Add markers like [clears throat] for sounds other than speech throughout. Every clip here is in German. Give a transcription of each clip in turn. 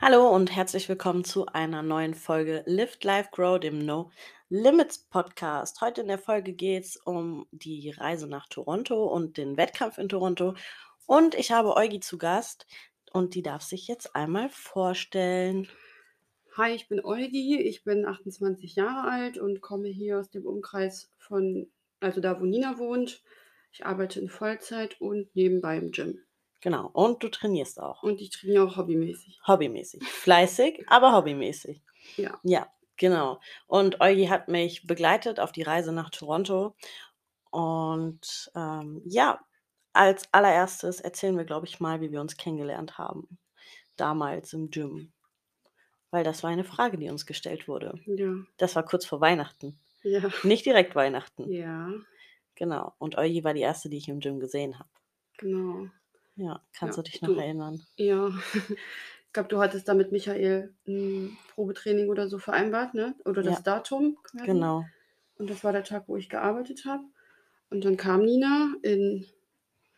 Hallo und herzlich willkommen zu einer neuen Folge Lift Life Grow, dem No Limits Podcast. Heute in der Folge geht es um die Reise nach Toronto und den Wettkampf in Toronto. Und ich habe Eugi zu Gast und die darf sich jetzt einmal vorstellen. Hi, ich bin Eugi, ich bin 28 Jahre alt und komme hier aus dem Umkreis von, also da, wo Nina wohnt. Ich arbeite in Vollzeit und nebenbei im Gym. Genau, und du trainierst auch. Und ich trainiere auch hobbymäßig. Hobbymäßig. Fleißig, aber hobbymäßig. Ja. Ja, genau. Und Eugi hat mich begleitet auf die Reise nach Toronto. Und ähm, ja, als allererstes erzählen wir, glaube ich, mal, wie wir uns kennengelernt haben. Damals im Gym. Weil das war eine Frage, die uns gestellt wurde. Ja. Das war kurz vor Weihnachten. Ja. Nicht direkt Weihnachten. Ja, Genau. Und Eugi war die erste, die ich im Gym gesehen habe. genau. Ja, kannst Ja, du dich noch du- erinnern? Ja. Ich glaube, du hattest da mit Michael ein Probetraining oder so vereinbart, ne? Oder das Ja. Datum quasi. Genau. Und das war der Tag, wo ich gearbeitet habe. Und dann kam Nina in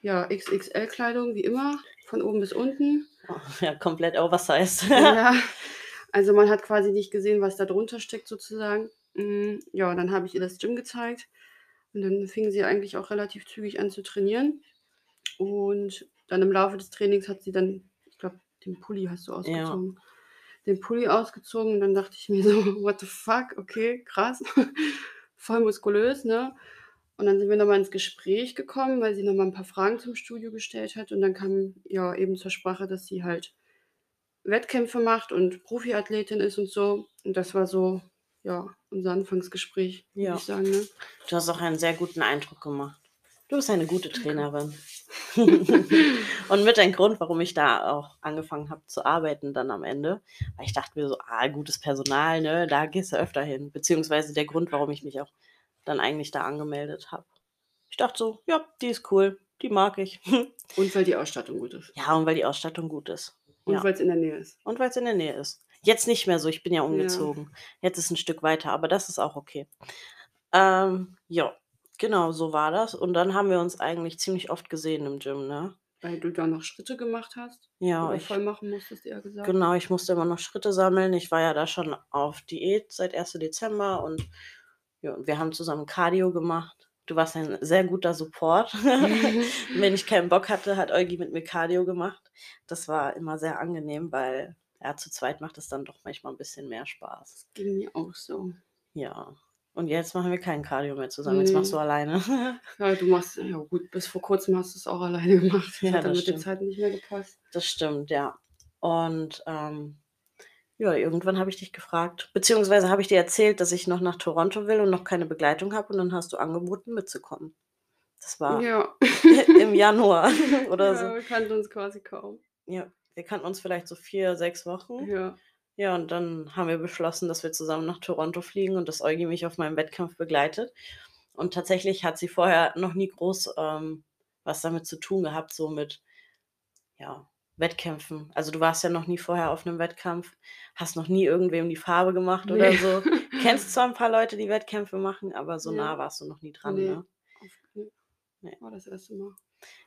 ja, XXL-Kleidung, wie immer, von oben bis unten. Oh, ja, komplett oversized. Ja, [laughs] also man hat quasi nicht gesehen, was da drunter steckt sozusagen. Mm, Ja, und dann habe ich ihr das Gym gezeigt und dann fing sie eigentlich auch relativ zügig an zu trainieren. Und dann im Laufe des Trainings hat sie dann, ich glaube, den Pulli hast du ausgezogen. Den Pulli ausgezogen und dann dachte ich mir so, [laughs] what the fuck, okay, krass. [laughs] Voll muskulös, ne? Und dann sind wir nochmal ins Gespräch gekommen, weil sie nochmal ein paar Fragen zum Studio gestellt hat. Und dann kam ja eben zur Sprache, dass sie halt Wettkämpfe macht und Profiathletin ist und so. Und das war so, ja, unser Anfangsgespräch, würde Ja. ich sagen. Ne? Du hast auch einen sehr guten Eindruck gemacht. Du bist eine gute Trainerin. [laughs] und mit ein Grund, warum ich da auch angefangen habe zu arbeiten dann am Ende, weil ich dachte mir so, ah, gutes Personal, ne, da gehst du öfter hin. Beziehungsweise der Grund, warum ich mich auch dann eigentlich da angemeldet habe. Ich dachte so, ja, die ist cool, die mag ich. [laughs] Und weil die Ausstattung gut ist. ja, und weil die Ausstattung gut ist. Und Ja. weil es in der Nähe ist. Und weil es in der Nähe ist. Jetzt nicht mehr so, ich bin ja umgezogen. Jetzt ist ein Stück weiter, aber das ist auch okay. Ähm, ja, genau, so war das. Und dann haben wir uns eigentlich ziemlich oft gesehen im Gym, ne? Weil du da noch Schritte gemacht hast. Ja, oder ich, voll machen musstest, eher gesagt. genau, ich musste immer noch Schritte sammeln. Ich war ja da schon auf Diät seit 1. Dezember und ja, und wir haben zusammen Cardio gemacht. Du warst ein sehr guter Support. [laughs] [laughs] Wenn ich keinen Bock hatte, hat Eugi mit mir Cardio gemacht. Das war immer sehr angenehm, weil ja, zu zweit macht es dann doch manchmal ein bisschen mehr Spaß. Ging mir auch so. Ja. Und jetzt machen wir kein Cardio mehr zusammen. Jetzt machst Nee. du alleine. [laughs] Ja, du machst, ja gut, bis vor kurzem hast du es auch alleine gemacht. Das Ja, hat dann das mit stimmt. Zeiten nicht mehr gepasst. Das stimmt, ja. Und ähm, ja, irgendwann habe ich dich gefragt, beziehungsweise habe ich dir erzählt, dass ich noch nach Toronto will und noch keine Begleitung habe. Und dann hast du angeboten, mitzukommen. Das war Ja. [laughs] im [laughs] Januar [laughs] oder ja, so. wir kannten uns quasi kaum. Ja, wir kannten uns vielleicht so vier, sechs Wochen. Ja. Ja, und dann haben wir beschlossen, dass wir zusammen nach Toronto fliegen und dass Eugi mich auf meinem Wettkampf begleitet. Und tatsächlich hat sie vorher noch nie groß ähm, was damit zu tun gehabt, so mit ja, Wettkämpfen. Also du warst ja noch nie vorher auf einem Wettkampf, hast noch nie irgendwem die Farbe gemacht oder Nee. so. [laughs] Kennst zwar ein paar Leute, die Wettkämpfe machen, aber so Ja. nah warst du noch nie dran. Nee. Ne? Nee. Nee. War das erste Mal.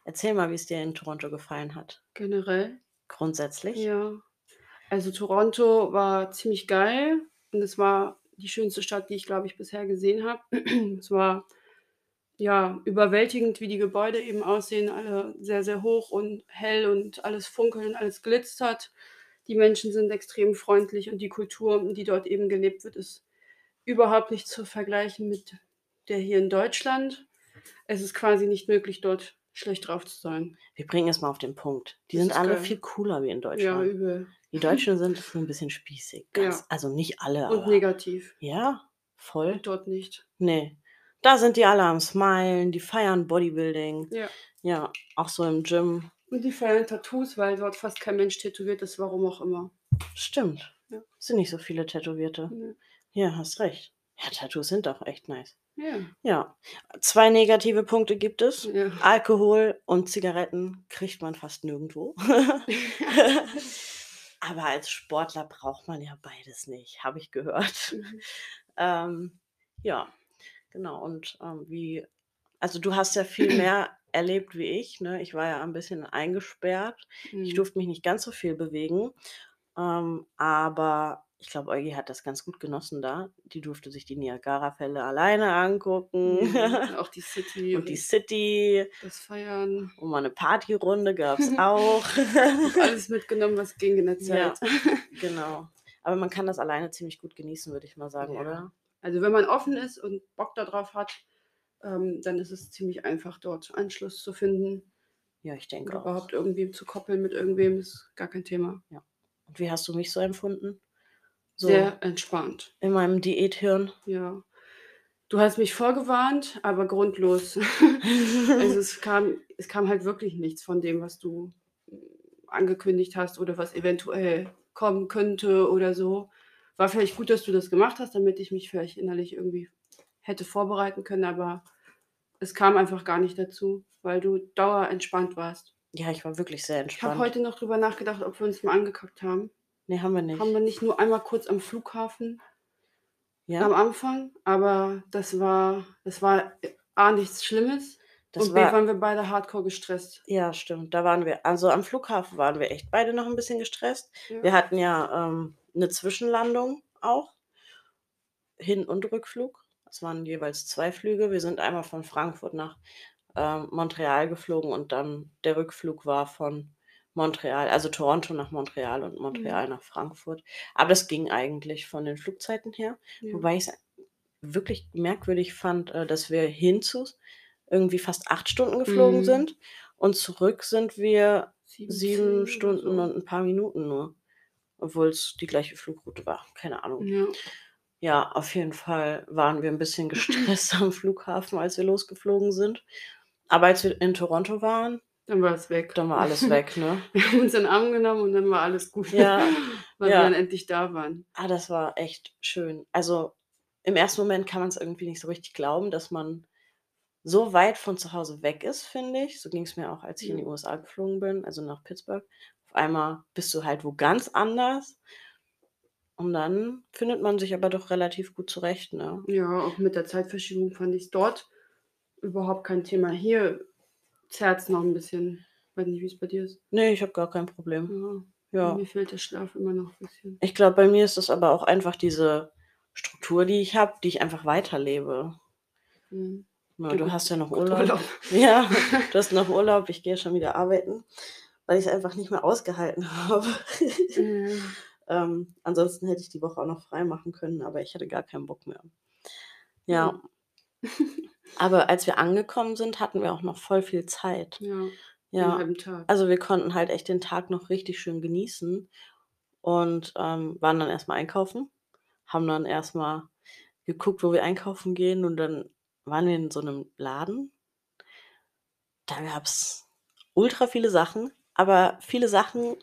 Erzähl mal, wie es dir in Toronto gefallen hat. Generell. Grundsätzlich. Ja. Also Toronto war ziemlich geil und es war die schönste Stadt, die ich, glaube ich, bisher gesehen habe. [clears throat] es war ja überwältigend, wie die Gebäude eben aussehen, alle sehr, sehr hoch und hell und alles funkelt und alles glitzert. Die Menschen sind extrem freundlich und die Kultur, die dort eben gelebt wird, ist überhaupt nicht zu vergleichen mit der hier in Deutschland. Es ist quasi nicht möglich, dort schlecht drauf zu sein. Wir bringen es mal auf den Punkt. Die Das sind alle geil. viel cooler wie in Ja, Deutschland. übel. Die Deutschen sind [laughs] so ein bisschen spießig. Ganz, Ja. Also nicht alle, Und aber. negativ. Ja, voll. Und dort nicht. Nee. Da sind die alle am Smilen, die feiern Bodybuilding. Ja. Ja, auch so im Gym. Und die feiern Tattoos, weil dort fast kein Mensch tätowiert ist, warum auch immer. Stimmt. Ja. Sind nicht so viele Tätowierte. Ja. Ja, hast recht. Ja, Tattoos sind doch echt nice. Ja. Ja. Zwei negative Punkte gibt es. ja. Alkohol und Zigaretten kriegt man fast nirgendwo. [laughs] [laughs] Aber als Sportler braucht man ja beides nicht, habe ich gehört. Mhm. Ähm, ja, Genau, und, ähm, wie also, du hast ja viel [clears throat] mehr erlebt wie ich, ne? Ich war ja ein bisschen eingesperrt. Ich Mhm. durfte mich nicht ganz so viel bewegen, ähm, aber ich glaube, Eugi hat das ganz gut genossen da. Die durfte sich die Niagarafälle alleine angucken Ja, [laughs] und auch die City und die City das Feiern. und mal 'ne Partyrunde gab's [laughs] auch. Habe alles [laughs] mitgenommen, was ging in der Ja, Zeit. genau. Aber man kann das alleine ziemlich gut genießen, würde ich mal sagen, Ja. oder? Also, wenn man offen ist und Bock da drauf hat, ähm, dann ist es ziemlich einfach, dort Anschluss zu finden Ja, ich denke auch. überhaupt irgendwie zu koppeln mit irgendwem, ist gar kein Thema. Ja. Und wie hast du mich so empfunden? So Sehr entspannt. in meinem Diäthirn? Ja. Du hast mich vorgewarnt, aber grundlos. [laughs] Also, es kam es kam halt wirklich nichts von dem, was du, angekündigt hast oder was eventuell kommen könnte oder so. War vielleicht gut, dass du das gemacht hast, damit ich mich vielleicht innerlich irgendwie hätte vorbereiten können, aber es kam einfach gar nicht dazu, weil du dauerentspannt warst. Ja, ich war wirklich sehr Ich habe entspannt. heute noch drüber nachgedacht, ob wir uns mal angekackt haben. Ne, haben wir nicht. Haben wir nicht nur einmal kurz am Flughafen am Ja? Anfang, aber das war das war, A, nichts Schlimmes Das und B, war waren wir beide hardcore gestresst. Ja, stimmt. Da waren wir also, am Flughafen waren wir echt beide noch 'n bisschen gestresst. Ja. Wir hatten ja, ähm, 'ne Zwischenlandung auch. Hin und Rückflug. Es waren jeweils 2 Flüge. Wir sind einmal von Frankfurt nach, ähm, Montreal geflogen und dann der Rückflug war von Montreal also, Toronto nach Montreal und Montreal Mhm. nach Frankfurt. Aber das ging eigentlich von den Flugzeiten her, Ja. wobei ich's wirklich merkwürdig fand, äh, dass wir hinzu irgendwie fast 8 Stunden geflogen Mhm. sind und zurück sind wir 7, 7 10 oder Stunden so. und 'n paar Minuten nur, obwohl's die gleiche Flugroute war. Keine Ahnung. Ja. Ja, auf jeden Fall waren wir 'n bisschen [laughs] gestresst am Flughafen, als wir losgeflogen sind. Aber als wir in Toronto waren Dann war es weg. dann war alles weg, ne? [laughs] Wir haben uns in 'n Arm genommen und dann war alles gut, Ja, [laughs] weil wir ja. dann endlich da waren. Ah, das war echt schön. Also, im ersten Moment kann man's irgendwie nicht so richtig glauben, dass man so weit von zu Hause weg ist, finde ich. So ging's mir auch, als ich in die. USA geflogen bin, also, nach Pittsburgh. Auf einmal bist du halt wo ganz anders. Und dann findet man sich aber doch relativ gut zurecht, ne? Ja, auch mit der Zeitverschiebung fand ich's dort überhaupt kein Thema. Hier zerrt's noch 'n bisschen. Weiß nicht, wie's bei dir ist. Ne, ich habe gar kein Problem. Ja, Ja. mir fehlt der Schlaf immer noch 'n bisschen. Ich glaube, bei mir ist das aber auch einfach diese Struktur, die ich habe, die ich einfach weiterlebe. Mhm. Ja du hast ja noch Urlaub. Urlaub. [laughs] Ja, [laughs] du hast noch Urlaub, ich gehe schon wieder arbeiten, weil ich's einfach nicht mehr ausgehalten [laughs] habe. Ja. Ähm, ansonsten hätte ich die Woche auch noch frei machen können, aber ich hatte gar keinen Bock mehr. Ja. [laughs] Aber als wir angekommen sind, hatten wir auch noch voll viel Zeit. Ja, Ja. Also, wir konnten halt echt den Tag noch richtig schön genießen und, ähm, waren dann erst mal einkaufen, haben dann erst mal geguckt, wo wir einkaufen gehen und dann waren wir in so 'nem Laden. Da gab's ultra viele Sachen, aber viele Sachen,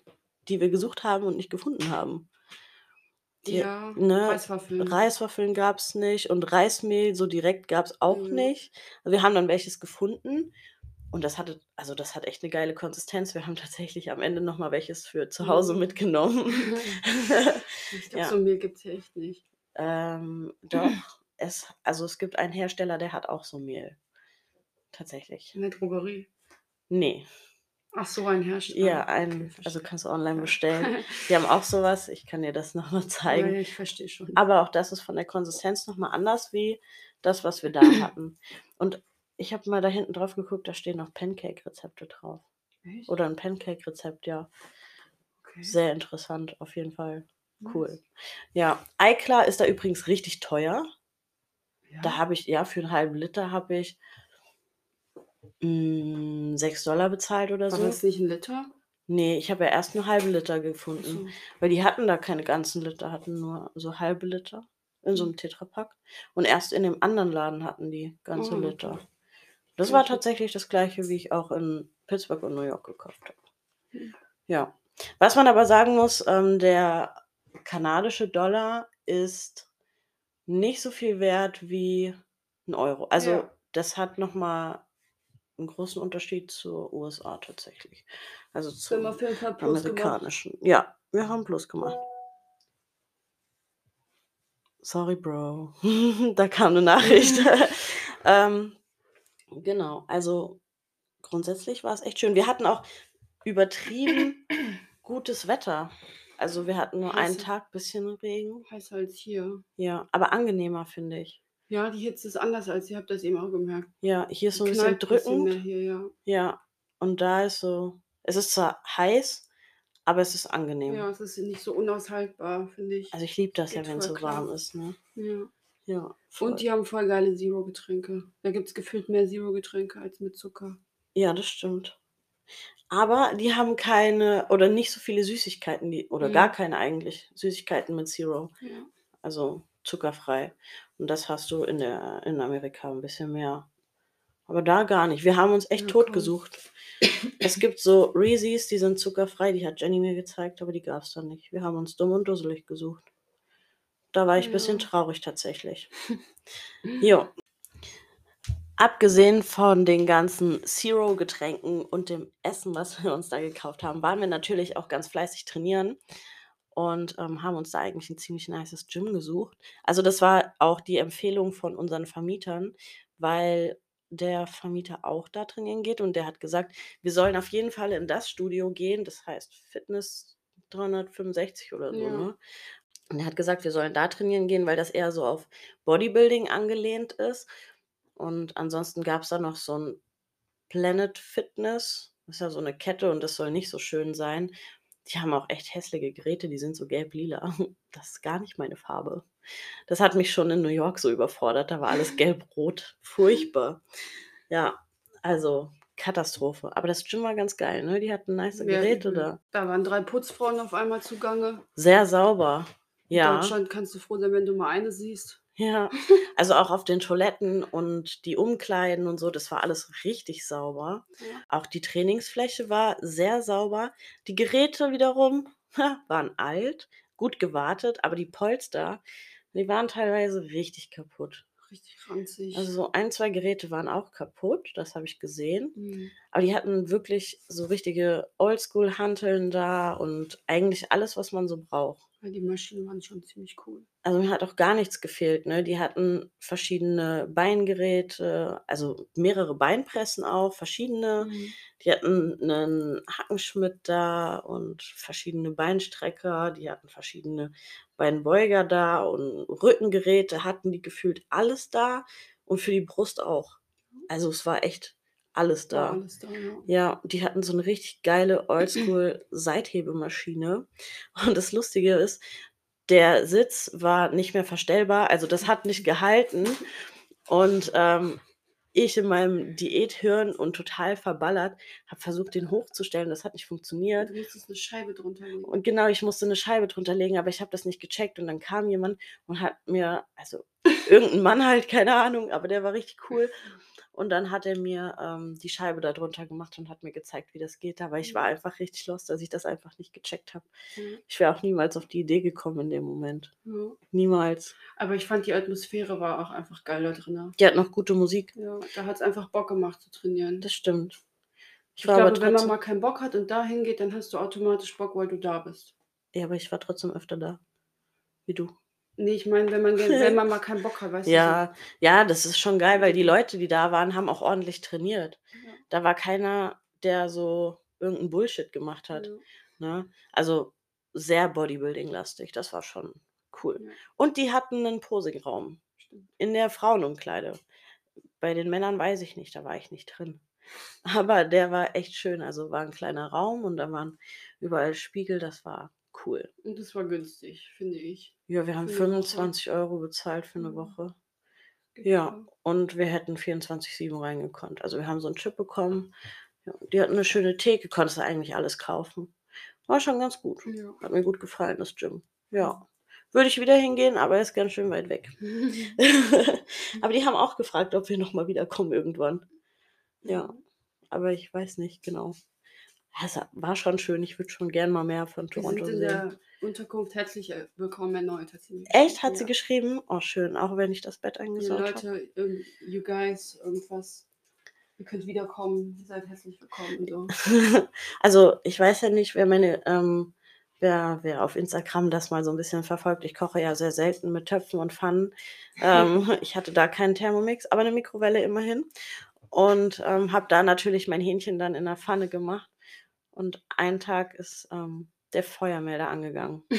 die wir gesucht haben und nicht gefunden haben. Die Ja, ne, Reiswaffeln. Reiswaffeln gab's nicht und Reismehl so direkt gab's auch Ja. nicht. Wir haben dann welches gefunden und das hatte also, das hat echt 'ne geile Konsistenz. Wir haben [laughs] tatsächlich am Ende noch mal welches für zu Hause Mhm. mitgenommen. [laughs] Ich glaube, Ja. so Mehl gibt's hier echt nicht. Ähm, [clears throat] doch, es also, es gibt einen Hersteller, der hat auch so Mehl. Tatsächlich. In der Drogerie? Ne. Ach so, ein Hersteller. Ja, ein also, kannst du online bestellen. [laughs] Die haben auch so was. Ich kann dir das noch mal Ja, zeigen. ja, ich verstehe schon. Aber auch das ist von der Konsistenz noch mal anders wie das, was wir da [laughs] hatten. Und ich habe mal da hinten drauf geguckt, da stehen noch Pancake-Rezepte drauf. Echt? Oder 'n Pancake-Rezept, ja. Okay. Sehr interessant, auf jeden Fall. Cool. Nice. Ja, Eiklar ist da übrigens richtig teuer. Da Ja? habe ich ja, für 'n halben Liter habe ich hm, 6 $ bezahlt oder War so. das nicht 'n Liter? Ne, ich habe ja erst 'n halben Liter gefunden, weil die hatten da keine ganzen Liter, hatten nur so halbe Liter in so Mhm. 'nem Tetrapack. Und erst in dem anderen Laden hatten die ganze okay. Liter. Das war tatsächlich das Gleiche, wie ich auch in Pittsburgh und New York gekauft habe. Mhm. Ja. Was man aber sagen muss, ähm, der kanadische Dollar ist nicht so viel wert wie 'n Euro. Also, Ja. das hat noch mal 'n großen Unterschied zur USA tatsächlich. Also, zum Plus gemacht. amerikanischen. Ja, wir haben Plus gemacht. Sorry, Bro. [laughs] da kam eine Nachricht. [laughs] [laughs] ähm, genau, also grundsätzlich war es echt schön. Wir hatten auch übertrieben gutes Wetter. Also wir hatten nur einen Heiße. Tag bisschen Regen. Heißer als hier. Ja, aber angenehmer, finde ich. Ja, die Hitze ist anders als ihr habt das eben auch gemerkt. Ja, hier ist so ein bisschen bisschen drückend. mehr hier, ja. Ja, und da ist so, es ist zwar heiß, aber es ist angenehm. Ja, es ist nicht so unaushaltbar, finde ich. Also ich liebe das ja, Geht wenn es so klar. warm ist, ne? Ja. Ja. voll. Und die haben voll geile Zero-Getränke. Da gibt es gefühlt mehr Zero-Getränke als mit Zucker. Ja, das stimmt. Aber die haben keine oder nicht so viele Süßigkeiten, die, oder Mhm. gar keine eigentlich Süßigkeiten mit Zero. Ja. Also zuckerfrei. Und das hast du in, der, in Amerika ein bisschen mehr. Aber da gar nicht. Wir haben uns echt Ja, tot gesucht. Es gibt so Reese's, die sind zuckerfrei, die hat Jenny mir gezeigt, aber die gab es dann nicht. Wir haben uns dumm und dusselig gesucht. Da war ich ein bisschen Ja. traurig tatsächlich. Jo. Abgesehen von den ganzen Zero-Getränken und dem Essen, was wir uns da gekauft haben, waren wir natürlich auch ganz fleißig trainieren und ähm, haben uns da eigentlich ein ziemlich nices Gym gesucht. Also das war auch die Empfehlung von unseren Vermietern, weil der Vermieter auch da trainieren geht und der hat gesagt, wir sollen auf jeden Fall in das Studio gehen, das heißt Fitness 365 oder so, Ja. ne? Und er hat gesagt, wir sollen da trainieren gehen, weil das eher so auf Bodybuilding angelehnt ist. Und ansonsten gab es da noch so ein Planet Fitness. Das ist ja so eine Kette und das soll nicht so schön sein. Die haben auch echt hässliche Geräte, die sind so gelb-lila. [laughs] Das ist gar nicht meine Farbe. Das hat mich schon in New York so überfordert. Da war alles gelb-rot. Furchtbar. Ja, also Katastrophe. Aber das Gym war ganz geil, ne? Die hatten nice Ja, Geräte übel. da. Da waren drei Putzfrauen auf einmal zugange. Sehr sauber. In Ja. Deutschland kannst du froh sein, wenn du mal eine siehst. Ja, also auch auf den Toiletten und die Umkleiden und so, das war alles richtig sauber. Ja. Auch die Trainingsfläche war sehr sauber. Die Geräte wiederum waren alt, gut gewartet, aber die Polster, die waren teilweise richtig kaputt. Richtig ranzig. Also so ein, zwei Geräte waren auch kaputt, das habe ich gesehen. Mhm. Aber die hatten wirklich so richtige Oldschool-Hanteln da und eigentlich alles, was man so braucht. Weil die Maschinen waren schon ziemlich cool. Also mir hat auch gar nichts gefehlt, ne? Die hatten verschiedene Beingeräte, also mehrere Beinpressen auch, verschiedene. Mhm. Die hatten 'nen Hackenschmidt da und verschiedene Beinstrecker, die hatten verschiedene Beinbeuger da und Rückengeräte hatten die gefühlt alles da und für die Brust auch. Also es war echt alles da. alles da, ja. Ja, die hatten so 'ne richtig geile [clears throat] Oldschool-Seithebemaschine. Und das Lustige ist, der Sitz war nicht mehr verstellbar, also das hat nicht gehalten. Und, ähm, ich in meinem Diäthirn und total verballert, habe versucht, den hochzustellen. Das hat nicht funktioniert. Du musstest 'ne Scheibe drunter legen. Und genau, ich musste 'ne Scheibe drunter legen, aber ich habe das nicht gecheckt. Und dann kam jemand und hat mir also irgend 'n Mann halt, keine Ahnung, aber der war richtig cool. Und dann hat er mir, ähm, die Scheibe da drunter gemacht und hat mir gezeigt, wie das geht. Aber ich war Mhm. einfach richtig lost, dass ich das einfach nicht gecheckt habe. Mhm. Ich wäre auch niemals auf die Idee gekommen in dem Moment. Ja. Niemals. Aber ich fand, die Atmosphäre war auch einfach geil da drinnen. Die hat noch gute Musik. Ja, da hat's einfach Bock gemacht zu trainieren. Das stimmt. Ich Ich glaube, wenn man trotzdem mal keinen Bock hat und da hingeht, dann hast du automatisch Bock, weil du da bist. ja, aber ich war trotzdem öfter da. Wie du. Ne, ich meine, wenn man wenn man mal keinen Bock hat, weißt du so. Ja, ja, das ist schon geil, weil die Leute, die da waren, haben auch ordentlich trainiert. Ja. Da war keiner, der so irgend 'n Bullshit gemacht hat, Ja. ne? Also sehr Bodybuilding-lastig, das war schon cool. Ja. Und die hatten 'nen Posingraum in der Frauenumkleide. Bei den Männern weiß ich nicht, da war ich nicht drin. Aber der war echt schön. Also war 'n kleiner Raum und da waren überall Spiegel, das war cool. Und das war günstig, finde ich. Ja, wir haben Für 'ne Woche. 25 € bezahlt für 'ne Mhm. Woche. Geht Ja, und wir hätten 24/7 reingekonnt. Also wir haben so 'n Chip bekommen. Ja, die hatten 'ne schöne Theke, konntest du eigentlich alles kaufen. War schon ganz gut. Ja. Hat mir gut gefallen, das Gym. Ja. Würde ich wieder hingehen, aber ist ganz schön weit weg. [laughs] [laughs] Aber die haben auch gefragt, ob wir noch mal wiederkommen irgendwann. Ja, Mhm. aber ich weiß nicht genau. Es war schon schön. Ich würde schon gern mal mehr von Wir Toronto sind in sehen. der Unterkunft herzlich, äh, willkommen erneut, hat sie Echt? Hat geschrieben, sie ja. geschrieben? Oh, schön, auch wenn ich das Bett eingesaut habe. Leute, irgend you guys, irgendwas. Ihr könnt wiederkommen, ihr seid herzlich willkommen so. [laughs] Also, ich weiß ja nicht, wer meine, ähm, wer, wer auf Instagram das mal so ein bisschen verfolgt, ich koche ja sehr selten mit Töpfen und Pfannen. Ähm, [laughs] [laughs] ich hatte da keinen Thermomix, aber eine Mikrowelle immerhin. Und ähm, habe da natürlich mein Hähnchen dann in der Pfanne gemacht. Und einen Tag ist ähm, der Feuermelder angegangen. [laughs] Und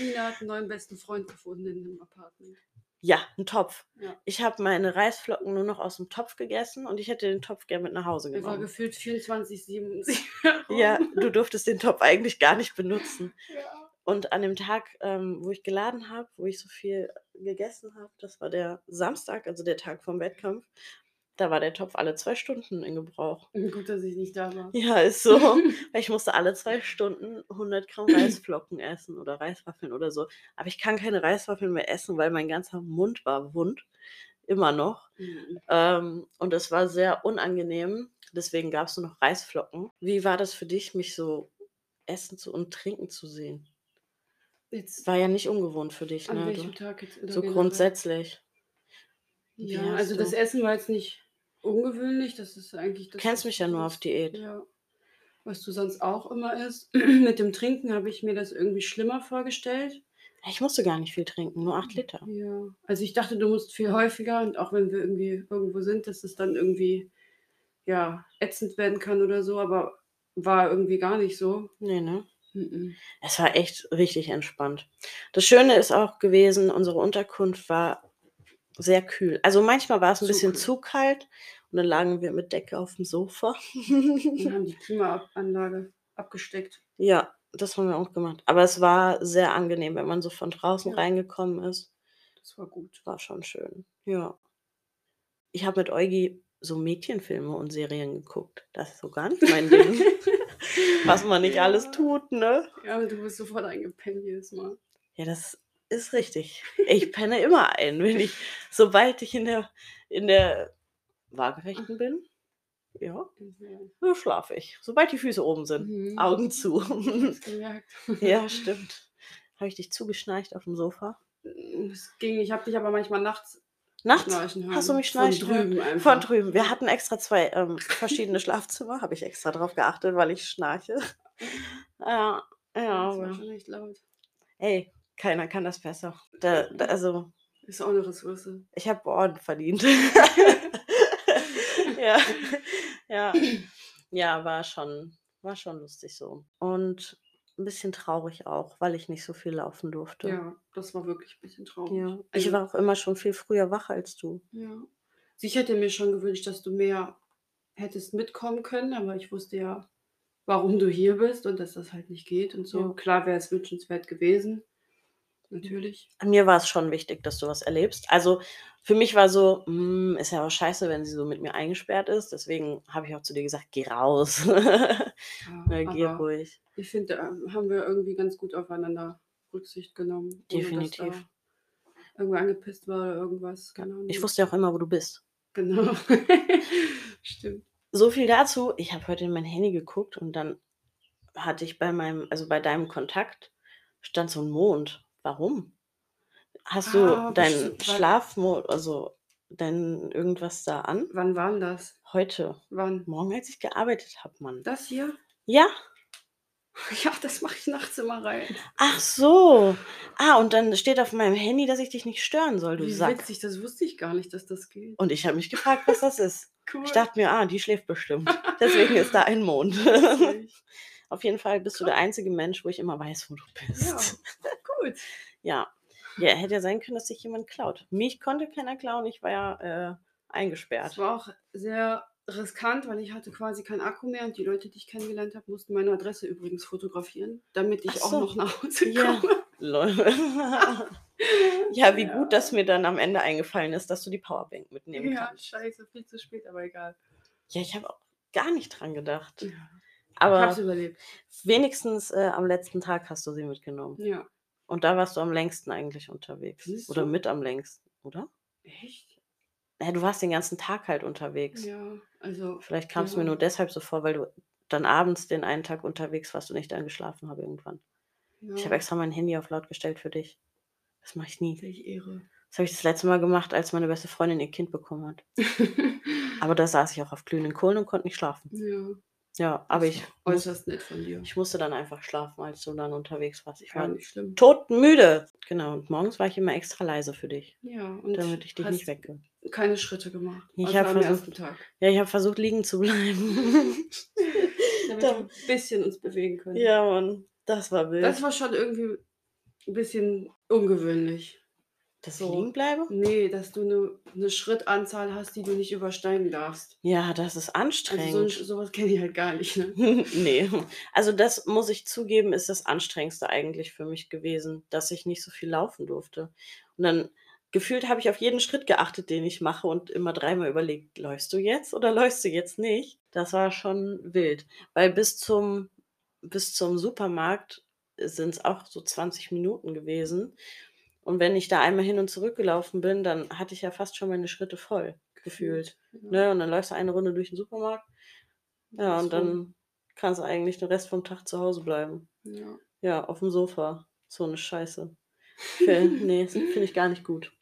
Nina hat einen neuen besten Freund gefunden in dem Apartment. Ja, ein Topf. Ja. Ich habe meine Reisflocken nur noch aus dem Topf gegessen und ich hätte den Topf gern mit nach Hause Er war genommen. gefühlt 24-7. [laughs] Ja, du durftest den Topf eigentlich gar nicht benutzen. [laughs] ja. Und an dem Tag, ähm, wo ich geladen habe, wo ich so viel gegessen habe, das war der Samstag, also der Tag vom Wettkampf, da war der Topf alle zwei Stunden in Gebrauch. Gut, dass ich nicht da war. Ja, ist so. [laughs] Weil ich musste alle zwei Stunden 100 Gramm Reisflocken essen oder Reiswaffeln oder so. Aber ich kann keine Reiswaffeln mehr essen, weil mein ganzer Mund war wund. Immer noch. Mhm. Ähm, und es war sehr unangenehm. Deswegen gab es nur noch Reisflocken. Wie war das für dich, mich so essen zu und trinken zu sehen? Jetzt War ja nicht ungewohnt für dich, an ne? welchem Du, Tag jetzt? oder so generell? grundsätzlich. Wie Ja, also das du- Essen war jetzt nicht ungewöhnlich. Das ist eigentlich Du das. kennst was mich ja du nur auf Diät. Ja. Was du sonst auch immer isst. [clears throat] Mit dem Trinken habe ich mir das irgendwie schlimmer vorgestellt. Ich musste gar nicht viel trinken, nur. 8 Liter. Ja. Also ich dachte, du musst viel häufiger und auch wenn wir irgendwie irgendwo sind, dass es dann irgendwie ja ätzend werden kann oder so, aber war irgendwie gar nicht so. Nee, ne? Mhm. Es war echt richtig entspannt. Das Schöne ist auch gewesen, unsere Unterkunft war sehr kühl. Also manchmal war es ein Zu bisschen kühl. zu kalt und dann lagen wir mit Decke auf dem Sofa. Und haben [laughs] die Klimaanlage abgesteckt. ja, das haben wir auch gemacht. Aber es war sehr angenehm, wenn man so von draußen Ja. reingekommen ist. Das war gut. War schon schön. Ja. Ich habe mit Eugi so Mädchenfilme und Serien geguckt. Das ist so gar nicht mein Ding. [laughs] Was man nicht alles Ja. tut, ne? Ja, und du bist sofort eingepennt jedes Mal. Ja, das ist richtig. Ich penne immer ein, wenn ich, sobald ich in der, in der Waagerechten bin, ja, Mhm. so schlafe ich. Sobald die Füße oben sind, Mhm. Augen zu. [laughs] [laughs] Ja, stimmt. Habe ich dich zugeschnarcht auf dem Sofa? Es ging, ich habe dich aber manchmal nachts Nachts hast du mich Von schnarchen hören? drüben einfach. Von drüben. Wir hatten extra zwei ähm, verschiedene Schlafzimmer, habe ich extra drauf geachtet, weil ich schnarche. Ja, [laughs] ja, Das war schon echt laut. ey, keiner kann das besser. Da, da, also, Ist auch eine Ressource. ich habe Orden verdient. [laughs] ja, ja, ja, war schon, war schon lustig so. Und ein bisschen traurig auch, weil ich nicht so viel laufen durfte. Ja, das war wirklich ein bisschen traurig. Ja. Ich Also, war auch immer schon viel früher wach als du. Ja. Ich hätte mir schon gewünscht, dass du mehr hättest mitkommen können, aber ich wusste ja, warum du hier bist und dass das halt nicht geht und so. Ja. Klar wäre es wünschenswert gewesen. Natürlich. Mir war es schon wichtig, dass du was erlebst. Also für mich war so, mm, ist ja auch scheiße, wenn sie so mit mir eingesperrt ist. Deswegen habe ich auch zu dir gesagt, geh raus. Ja, [laughs] Ne, geh ruhig. ich finde, da haben wir irgendwie ganz gut aufeinander Rücksicht genommen. Definitiv. da Irgendwer angepisst war oder irgendwas. Ich wusste ja auch immer, wo du bist. Genau. [laughs] Stimmt. So viel dazu. Ich habe heute in mein Handy geguckt und dann hatte ich bei meinem, also bei deinem Kontakt stand so ein Mond. Warum? Hast du Ah, deinen Schlafmond, also dein irgendwas da an? Wann waren das? Heute. Wann? Morgen, als ich gearbeitet habe, Mann. Das hier? Ja. [laughs] Ja, das mache ich nachts immer rein. Ach so. Ah, und dann steht auf meinem Handy, dass ich dich nicht stören soll, du Wie Sack. witzig, das wusste ich gar nicht, dass das geht. Und ich habe mich gefragt, was das ist. [laughs] Cool. Ich dachte mir, ah, die schläft bestimmt. [laughs] Deswegen ist da ein Mond. Auf jeden Fall bist du der einzige Mensch, wo ich immer weiß, wo du ja, bist. Gut. Ja. Ja, hätte ja sein können, dass sich jemand klaut. Mich konnte keiner klauen, ich war ja äh, Das eingesperrt. war auch sehr riskant, weil ich hatte quasi keinen Akku mehr und die Leute, die ich kennengelernt habe, mussten meine Adresse übrigens fotografieren, damit ich Ach auch so. noch nach Hause Ja. komme. Lol. [laughs] ja, wie Ja. gut, dass mir dann am Ende eingefallen ist, dass du die Powerbank mitnehmen Ja, kannst. scheiße, viel zu spät, aber egal. Ja, ich habe auch gar nicht dran gedacht. Ja. Aber ich hab's überlebt. wenigstens äh, am letzten Tag hast du sie mitgenommen. Ja. Und da warst du am längsten eigentlich unterwegs. Siehst Oder du? mit am längsten, oder? Echt? Ja, du warst den ganzen Tag halt unterwegs. Ja, also. Vielleicht kam es ja. mir nur deshalb so vor, weil du dann abends den einen Tag unterwegs warst und ich dann geschlafen habe irgendwann. Ja, Ich habe extra mein Handy auf laut gestellt für dich. Das mache ich nie. Ich Ehre. Das habe ich das letzte Mal gemacht, als meine beste Freundin ihr Kind bekommen hat. [laughs] Aber da saß ich auch auf glühenden Kohlen und konnte nicht schlafen. ja. Ja, aber ich, äußerst nett von dir. ich musste dann einfach schlafen, als du dann unterwegs warst. Ich war nicht schlimm. todmüde. Genau, und morgens war ich immer extra leise für dich, Ja, und damit ich dich nicht hast wecke. keine Schritte gemacht. Ich außer hab am versucht- ersten Tag. Ja, ich habe versucht, liegen zu bleiben. [laughs] Damit Da- wir ein bisschen uns bewegen können. ja, Mann, das war wild. Das war schon irgendwie ein bisschen ungewöhnlich. Dass so. ich liegen bleibe? Nee, dass du eine ne Schrittanzahl hast, die du nicht übersteigen darfst. Ja, das ist anstrengend. Also so, sowas kenne ich halt gar nicht. Ne? [laughs] [laughs] nee, also das muss ich zugeben, ist das Anstrengendste eigentlich für mich gewesen, dass ich nicht so viel laufen durfte. Und dann gefühlt habe ich auf jeden Schritt geachtet, den ich mache und immer dreimal überlegt, läufst du jetzt oder läufst du jetzt nicht? Das war schon wild, weil bis zum, bis zum Supermarkt sind es auch so 20 Minuten gewesen. Und wenn ich da einmal hin und zurück gelaufen bin, dann hatte ich ja fast schon meine Schritte voll gefühlt. Ja. Ne? Und dann läufst du eine Runde durch den Supermarkt. Ja, und dann kannst du eigentlich den Rest vom Tag zu Hause bleiben. Ja. Ja, auf dem Sofa. So eine Scheiße. [laughs] Nee, finde ich gar nicht gut.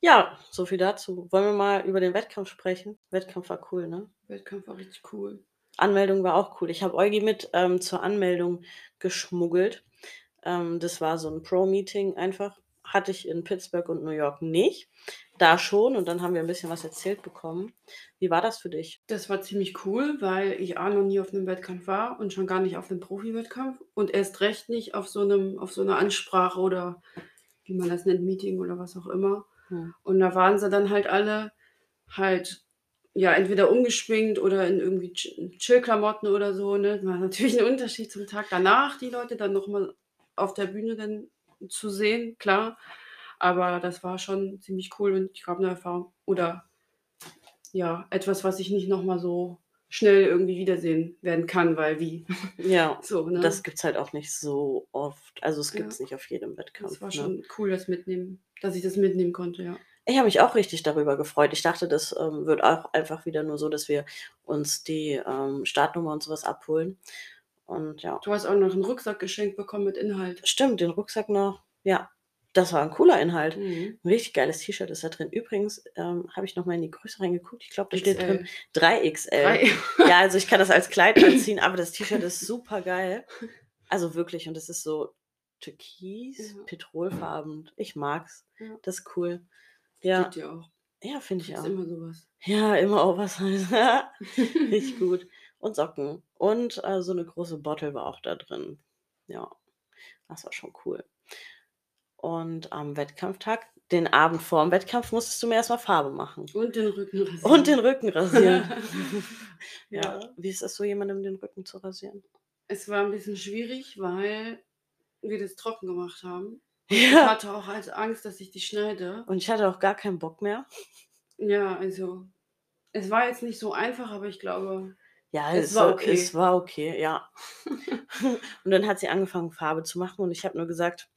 Ja, so viel dazu. Wollen wir mal über den Wettkampf sprechen? Wettkampf war cool, ne? Wettkampf war richtig cool. Anmeldung war auch cool. Ich habe Eugi mit ähm, zur Anmeldung geschmuggelt. Ähm, das war so ein Pro-Meeting einfach. Hatte ich in Pittsburgh und New York nicht. Da schon und dann haben wir ein bisschen was erzählt bekommen. Wie war das für dich? Das war ziemlich cool, weil ich A noch nie auf einem Wettkampf war und schon gar nicht auf einem Profi-Wettkampf und erst recht nicht auf so einem, auf so einer Ansprache oder wie man das nennt, Meeting oder was auch immer. Hm. Und da waren sie dann halt alle halt, ja, entweder umgeschminkt oder in irgendwie Ch- Chill-Klamotten oder so. Ne? Das war natürlich ein Unterschied zum Tag danach, die Leute dann nochmal auf der Bühne dann zu sehen, klar. Aber das war schon ziemlich cool und ich glaube eine Erfahrung oder ja, etwas, was ich nicht nochmal so schnell irgendwie wiedersehen werden kann, weil wie. Ja, [laughs] So, ne? das gibt's halt auch nicht so oft. Also es Ja. gibt's nicht auf jedem Wettkampf. das war ne? schon cool, das mitnehmen, dass ich das mitnehmen konnte, ja. Ich habe mich auch richtig darüber gefreut. Ich dachte, das ähm, wird auch einfach wieder nur so, dass wir uns die ähm, Startnummer und sowas abholen. Und ja, Du hast auch noch einen Rucksack geschenkt bekommen mit Inhalt. stimmt, den Rucksack noch. Ja, das war ein cooler Inhalt. Mhm. Ein richtig geiles T-Shirt ist da drin. Übrigens ähm, habe ich noch mal in die Größe reingeguckt. Ich glaube, da steht drin 3XL. Drei. [laughs] Ja, also ich kann das als Kleid anziehen, aber das T-Shirt ist super geil. Also wirklich, und es ist so türkis, Ja. petrolfarben. Ich mag's. Ja. Das ist cool. Ja, Steht dir auch. ja finde ich auch. immer sowas. Ja, immer Oversize. [laughs] Richtig gut. Und Socken. Und äh, so eine große Bottle war auch da drin. Ja, das war schon cool. Und am Wettkampftag, den Abend vor dem Wettkampf, musstest du mir erstmal Farbe machen. Und den Rücken rasieren. Und den Rücken rasieren. [laughs] ja. ja. Wie ist es so, jemandem den Rücken zu rasieren? Es war ein bisschen schwierig, weil wir das trocken gemacht haben. [laughs] Ich Ja. hatte auch als Angst, dass ich die schneide. Und ich hatte auch gar keinen Bock mehr. Ja, also. Es war jetzt nicht so einfach, aber ich glaube. Ja, Es es, war okay. Es war okay, ja. [laughs] [laughs] und dann hat sie angefangen, Farbe zu machen und ich habe nur gesagt,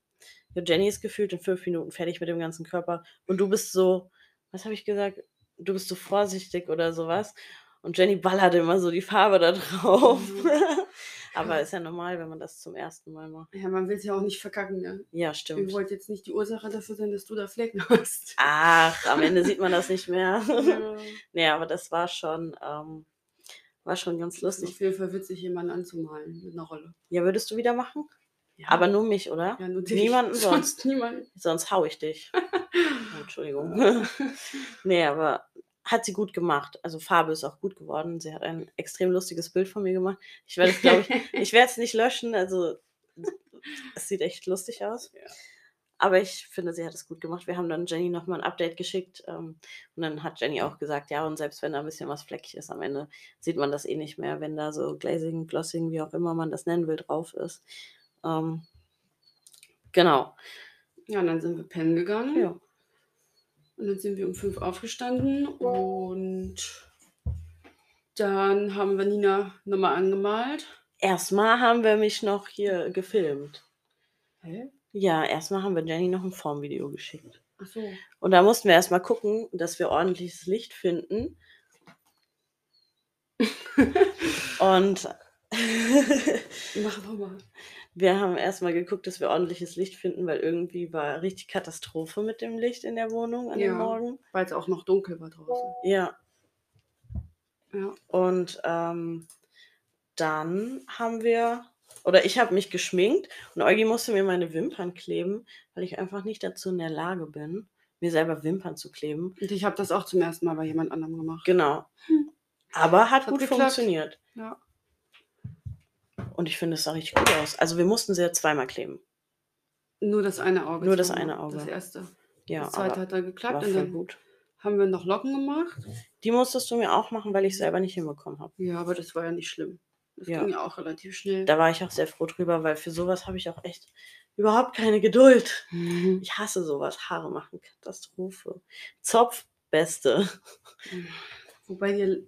ja, Jenny ist gefühlt in fünf Minuten fertig mit dem ganzen Körper und du bist so, was habe ich gesagt? Du bist so vorsichtig oder sowas. Und Jenny ballert immer so die Farbe da drauf. Mhm. [laughs] Aber ist ja normal, wenn man das zum ersten Mal macht. Ja, man will es ja auch nicht verkacken, ne? Ja, stimmt. wollten jetzt nicht die Ursache dafür sein, dass du da Flecken hast. Ach, am Ende sieht man das nicht mehr. Ja. nee, aber das war schon, ähm, war schon ganz lustig. auf jeden Fall witzig, jemanden anzumalen mit einer Rolle. Ja, würdest du wieder machen? Ja. Aber nur mich, oder? ja, nur dich. Niemanden [laughs] sonst. Sonst niemand. Sonst hau ich dich. [laughs] Oh, Entschuldigung. [laughs] nee, aber hat sie gut gemacht. Also Farbe ist auch gut geworden. Sie hat ein extrem lustiges Bild von mir gemacht. Ich werde es, glaube ich, ich werde es nicht löschen. Also es sieht echt lustig aus. Ja. Aber ich finde, sie hat es gut gemacht. Wir haben dann Jenny nochmal ein Update geschickt. Ähm, und dann hat Jenny auch gesagt, ja, und selbst wenn da ein bisschen was fleckig ist, am Ende sieht man das eh nicht mehr, wenn da so Glazing, Glossing, wie auch immer man das nennen will, drauf ist. Ähm, genau. Ja, und dann sind wir pennen gegangen. Ja. Und dann sind wir um fünf aufgestanden und dann haben wir Nina nochmal angemalt. Erstmal haben wir mich noch hier gefilmt. Hä? Ja, erstmal haben wir Jenny noch ein Formvideo geschickt. Ach so. Und da mussten wir erstmal gucken, dass wir ordentliches Licht finden. [laughs] Und [laughs] Mach nochmal. wir haben erstmal geguckt, dass wir ordentliches Licht finden, weil irgendwie war richtig Katastrophe mit dem Licht in der Wohnung an Ja. dem Morgen. Weil es auch noch dunkel war draußen. Ja, Ja. und ähm, dann haben wir oder ich habe mich geschminkt und Eugi musste mir meine Wimpern kleben, weil ich einfach nicht dazu in der Lage bin, mir selber Wimpern zu kleben. Und ich habe das auch zum ersten Mal bei jemand anderem gemacht. Genau. Aber hat, Hat gut geklappt. funktioniert. Ja. Und ich finde, es sah richtig gut aus. Also wir mussten sie ja zweimal kleben. Nur das eine Auge. Nur das eine Auge. Das erste. Ja, das zweite hat dann geklappt und dann gut. haben wir noch Locken gemacht. Die musstest du mir auch machen, weil ich es selber nicht hinbekommen habe. Ja, aber das war ja nicht schlimm. Das Ja. ging ja auch relativ schnell. Da war ich auch sehr froh drüber, weil für sowas habe ich auch echt überhaupt keine Geduld. Mhm. Ich hasse sowas. Haare machen, Katastrophe. Zopf, beste. [laughs] Wobei dir.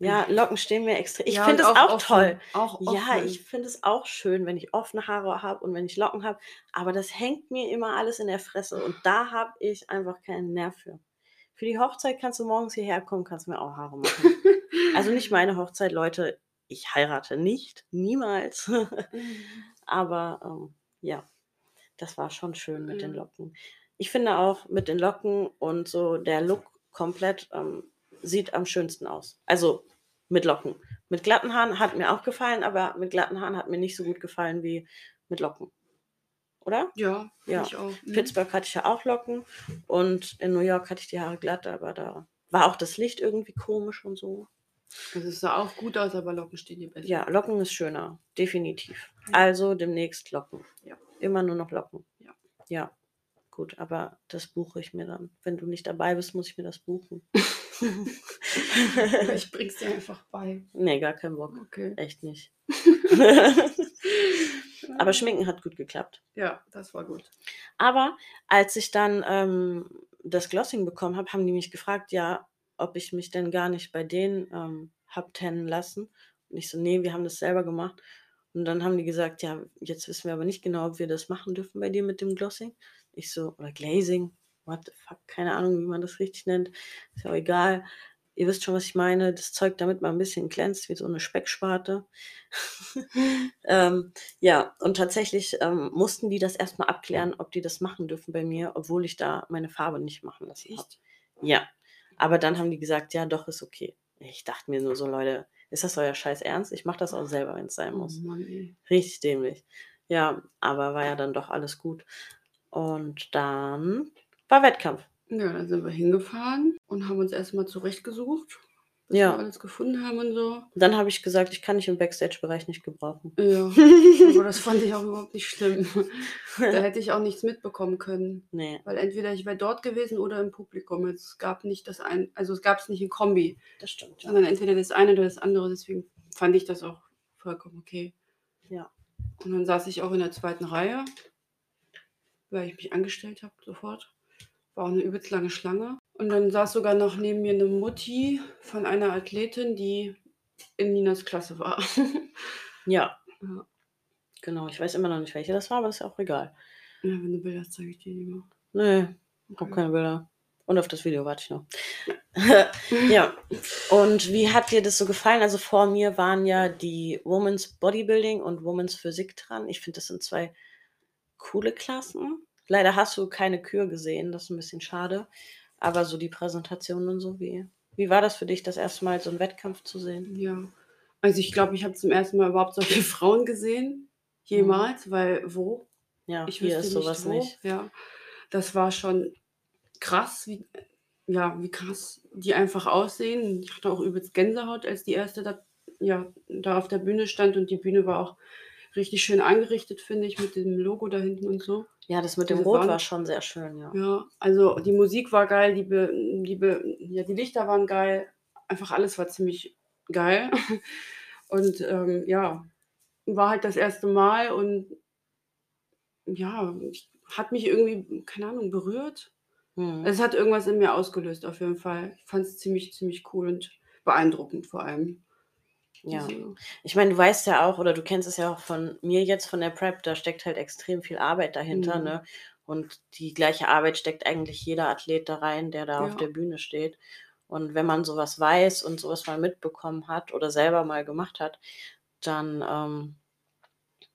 Ja, Locken stehen mir extrem. Ich Ja, finde es auch, offen. toll. Auch Ja, offen. ich finde es auch schön, wenn ich offene Haare habe und wenn ich Locken habe. Aber das hängt mir immer alles in der Fresse und da habe ich einfach keinen Nerv für. Für die Hochzeit kannst du morgens hierher kommen, kannst mir auch Haare machen. [laughs] Also nicht meine Hochzeit, Leute. Ich heirate nicht, niemals. [laughs] Aber ähm, ja, das war schon schön mit den Ja. Locken. Ich finde auch mit den Locken und so der Look komplett ähm, sieht am schönsten aus. Also mit Locken. Mit glatten Haaren hat mir auch gefallen, aber mit glatten Haaren hat mir nicht so gut gefallen wie mit Locken. Oder? Ja, Ja. ja. ich auch. Mhm. Pittsburgh hatte ich ja auch Locken und in New York hatte ich die Haare glatt, aber da war auch das Licht irgendwie komisch und so. Also es sah auch gut aus, aber Locken stehen dir besser. Ja, Locken ist schöner, definitiv. Ja. Also demnächst Locken. Ja. Immer nur noch Locken. Ja. Ja. Gut, aber das buche ich mir dann. Wenn du nicht dabei bist, muss ich mir das buchen. [laughs] ich bring's dir einfach bei. nee, gar kein Bock. Okay. Echt nicht. [laughs] aber Schminken hat gut geklappt. Ja, das war gut. Aber als ich dann ähm, das Glossing bekommen habe, haben die mich gefragt, ja, ob ich mich denn gar nicht bei denen ähm, hab tennen lassen. Und ich so, nee, wir haben das selber gemacht. Und dann haben die gesagt, ja, jetzt wissen wir aber nicht genau, ob wir das machen dürfen bei dir mit dem Glossing. Ich so, oder Glazing, what the fuck, keine Ahnung, wie man das richtig nennt. Ist ja auch egal. Ihr wisst schon, was ich meine. Das Zeug, damit man ein bisschen glänzt, wie so eine Specksparte. [laughs] ähm, ja, und tatsächlich ähm, mussten die das erstmal abklären, ob die das machen dürfen bei mir, obwohl ich da meine Farbe nicht machen lassen habe. Echt? Ja, aber dann haben die gesagt, ja, doch, ist okay. Ich dachte mir nur so, Leute, ist das euer Scheiß Ernst? Ich mache das auch selber, wenn es sein Oh muss. Ey. Richtig dämlich. Ja, aber war ja dann doch alles gut. Und dann war Wettkampf. Ja, dann sind wir hingefahren und haben uns erstmal zurechtgesucht, bis Ja. wir alles gefunden haben und so. Dann habe ich gesagt, ich kann dich im Backstage-Bereich nicht gebrauchen. Ja, [laughs] aber das fand ich auch überhaupt nicht schlimm. Da hätte ich auch nichts mitbekommen können. nee, Weil entweder ich wäre dort gewesen oder im Publikum. Es gab nicht das ein, also es gab es nicht in Kombi, das stimmt. Ja. sondern entweder das eine oder das andere. Deswegen fand ich das auch vollkommen okay. Ja. Und dann saß ich auch in der zweiten Reihe, weil ich mich angestellt habe sofort. War auch eine übelst lange Schlange. Und dann saß sogar noch neben mir eine Mutti von einer Athletin, die in Ninas Klasse war. [laughs] ja. Ja. Genau, ich weiß immer noch nicht, welche das war, aber das ist ja auch egal. Ja, wenn du Bilder hast, zeige ich dir die mal. Nee, ich habe keine Bilder. Und auf das Video warte ich noch. [laughs] ja. Und wie hat dir das so gefallen? Also vor mir waren ja die Women's Bodybuilding und Women's Physik dran. Ich finde, das sind zwei coole Klassen. Leider hast du keine Kür gesehen, das ist ein bisschen schade. Aber so die Präsentation und so, wie, wie war das für dich, das erste Mal so einen Wettkampf zu sehen? Ja. Also ich glaube, ich habe zum ersten Mal überhaupt solche [laughs] Frauen gesehen. Jemals, weil wo? Ja, Ich hier ist sowas nicht, wo. nicht. Ja. Das war schon krass, wie, ja, wie krass die einfach aussehen. Ich hatte auch übelst Gänsehaut, als die erste da, ja, da auf der Bühne stand und die Bühne war auch richtig schön eingerichtet, finde ich, mit dem Logo da hinten und so. Ja, das mit dem Rot Wand. war schon sehr schön, ja. Ja, also die Musik war geil, die, Be die, Be ja, die Lichter waren geil, einfach alles war ziemlich geil. [laughs] Und ähm, ja, war halt das erste Mal und ja, hat mich irgendwie, keine Ahnung, berührt. Hm. Es hat irgendwas in mir ausgelöst, auf jeden Fall. Ich fand es ziemlich, ziemlich cool und beeindruckend vor allem. Ja. Ich meine, du weißt ja auch, oder du kennst es ja auch von mir jetzt, von der Prep, da steckt halt extrem viel Arbeit dahinter, Mhm. ne? Und die gleiche Arbeit steckt eigentlich jeder Athlet da rein, der da auf Ja. der Bühne steht. Und wenn man sowas weiß und sowas mal mitbekommen hat oder selber mal gemacht hat, dann ähm,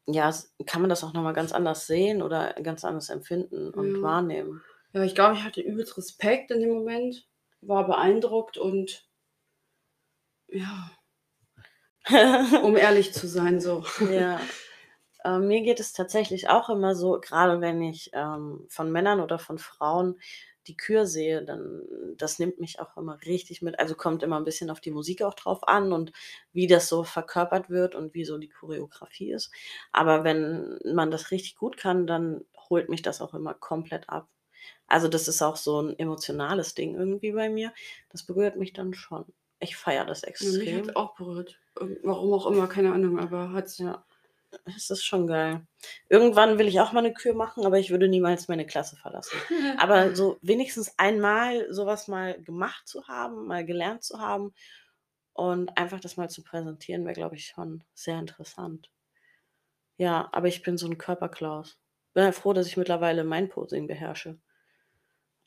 ja, kann man das auch nochmal ganz anders sehen oder ganz anders empfinden und Ja. wahrnehmen. ja, ich glaube, ich hatte übelst Respekt in dem Moment, war beeindruckt und ja, [laughs] Um ehrlich zu sein, so. Ja. Ähm, mir geht es tatsächlich auch immer so, gerade wenn ich, ähm, von Männern oder von Frauen die Kür sehe, dann das nimmt mich auch immer richtig mit. Also, kommt immer ein bisschen auf die Musik auch drauf an und wie das so verkörpert wird und wie so die Choreografie ist. Aber wenn man das richtig gut kann, dann holt mich das auch immer komplett ab. Also, das ist auch so ein emotionales Ding irgendwie bei mir. Das berührt mich dann schon. Ich feiere das Ja, mich extrem. hat's auch berührt. Warum auch immer, keine Ahnung, aber hat's Ja, es ist schon geil. Irgendwann will ich auch mal 'ne Kür machen, aber ich würde niemals meine Klasse verlassen. [laughs] Aber so wenigstens einmal so was mal gemacht zu haben, mal gelernt zu haben und einfach das mal zu präsentieren, wäre, glaube ich, schon sehr interessant. Ja, aber ich bin so 'n Körperklaus. Bin halt froh, dass ich mittlerweile mein Posing beherrsche.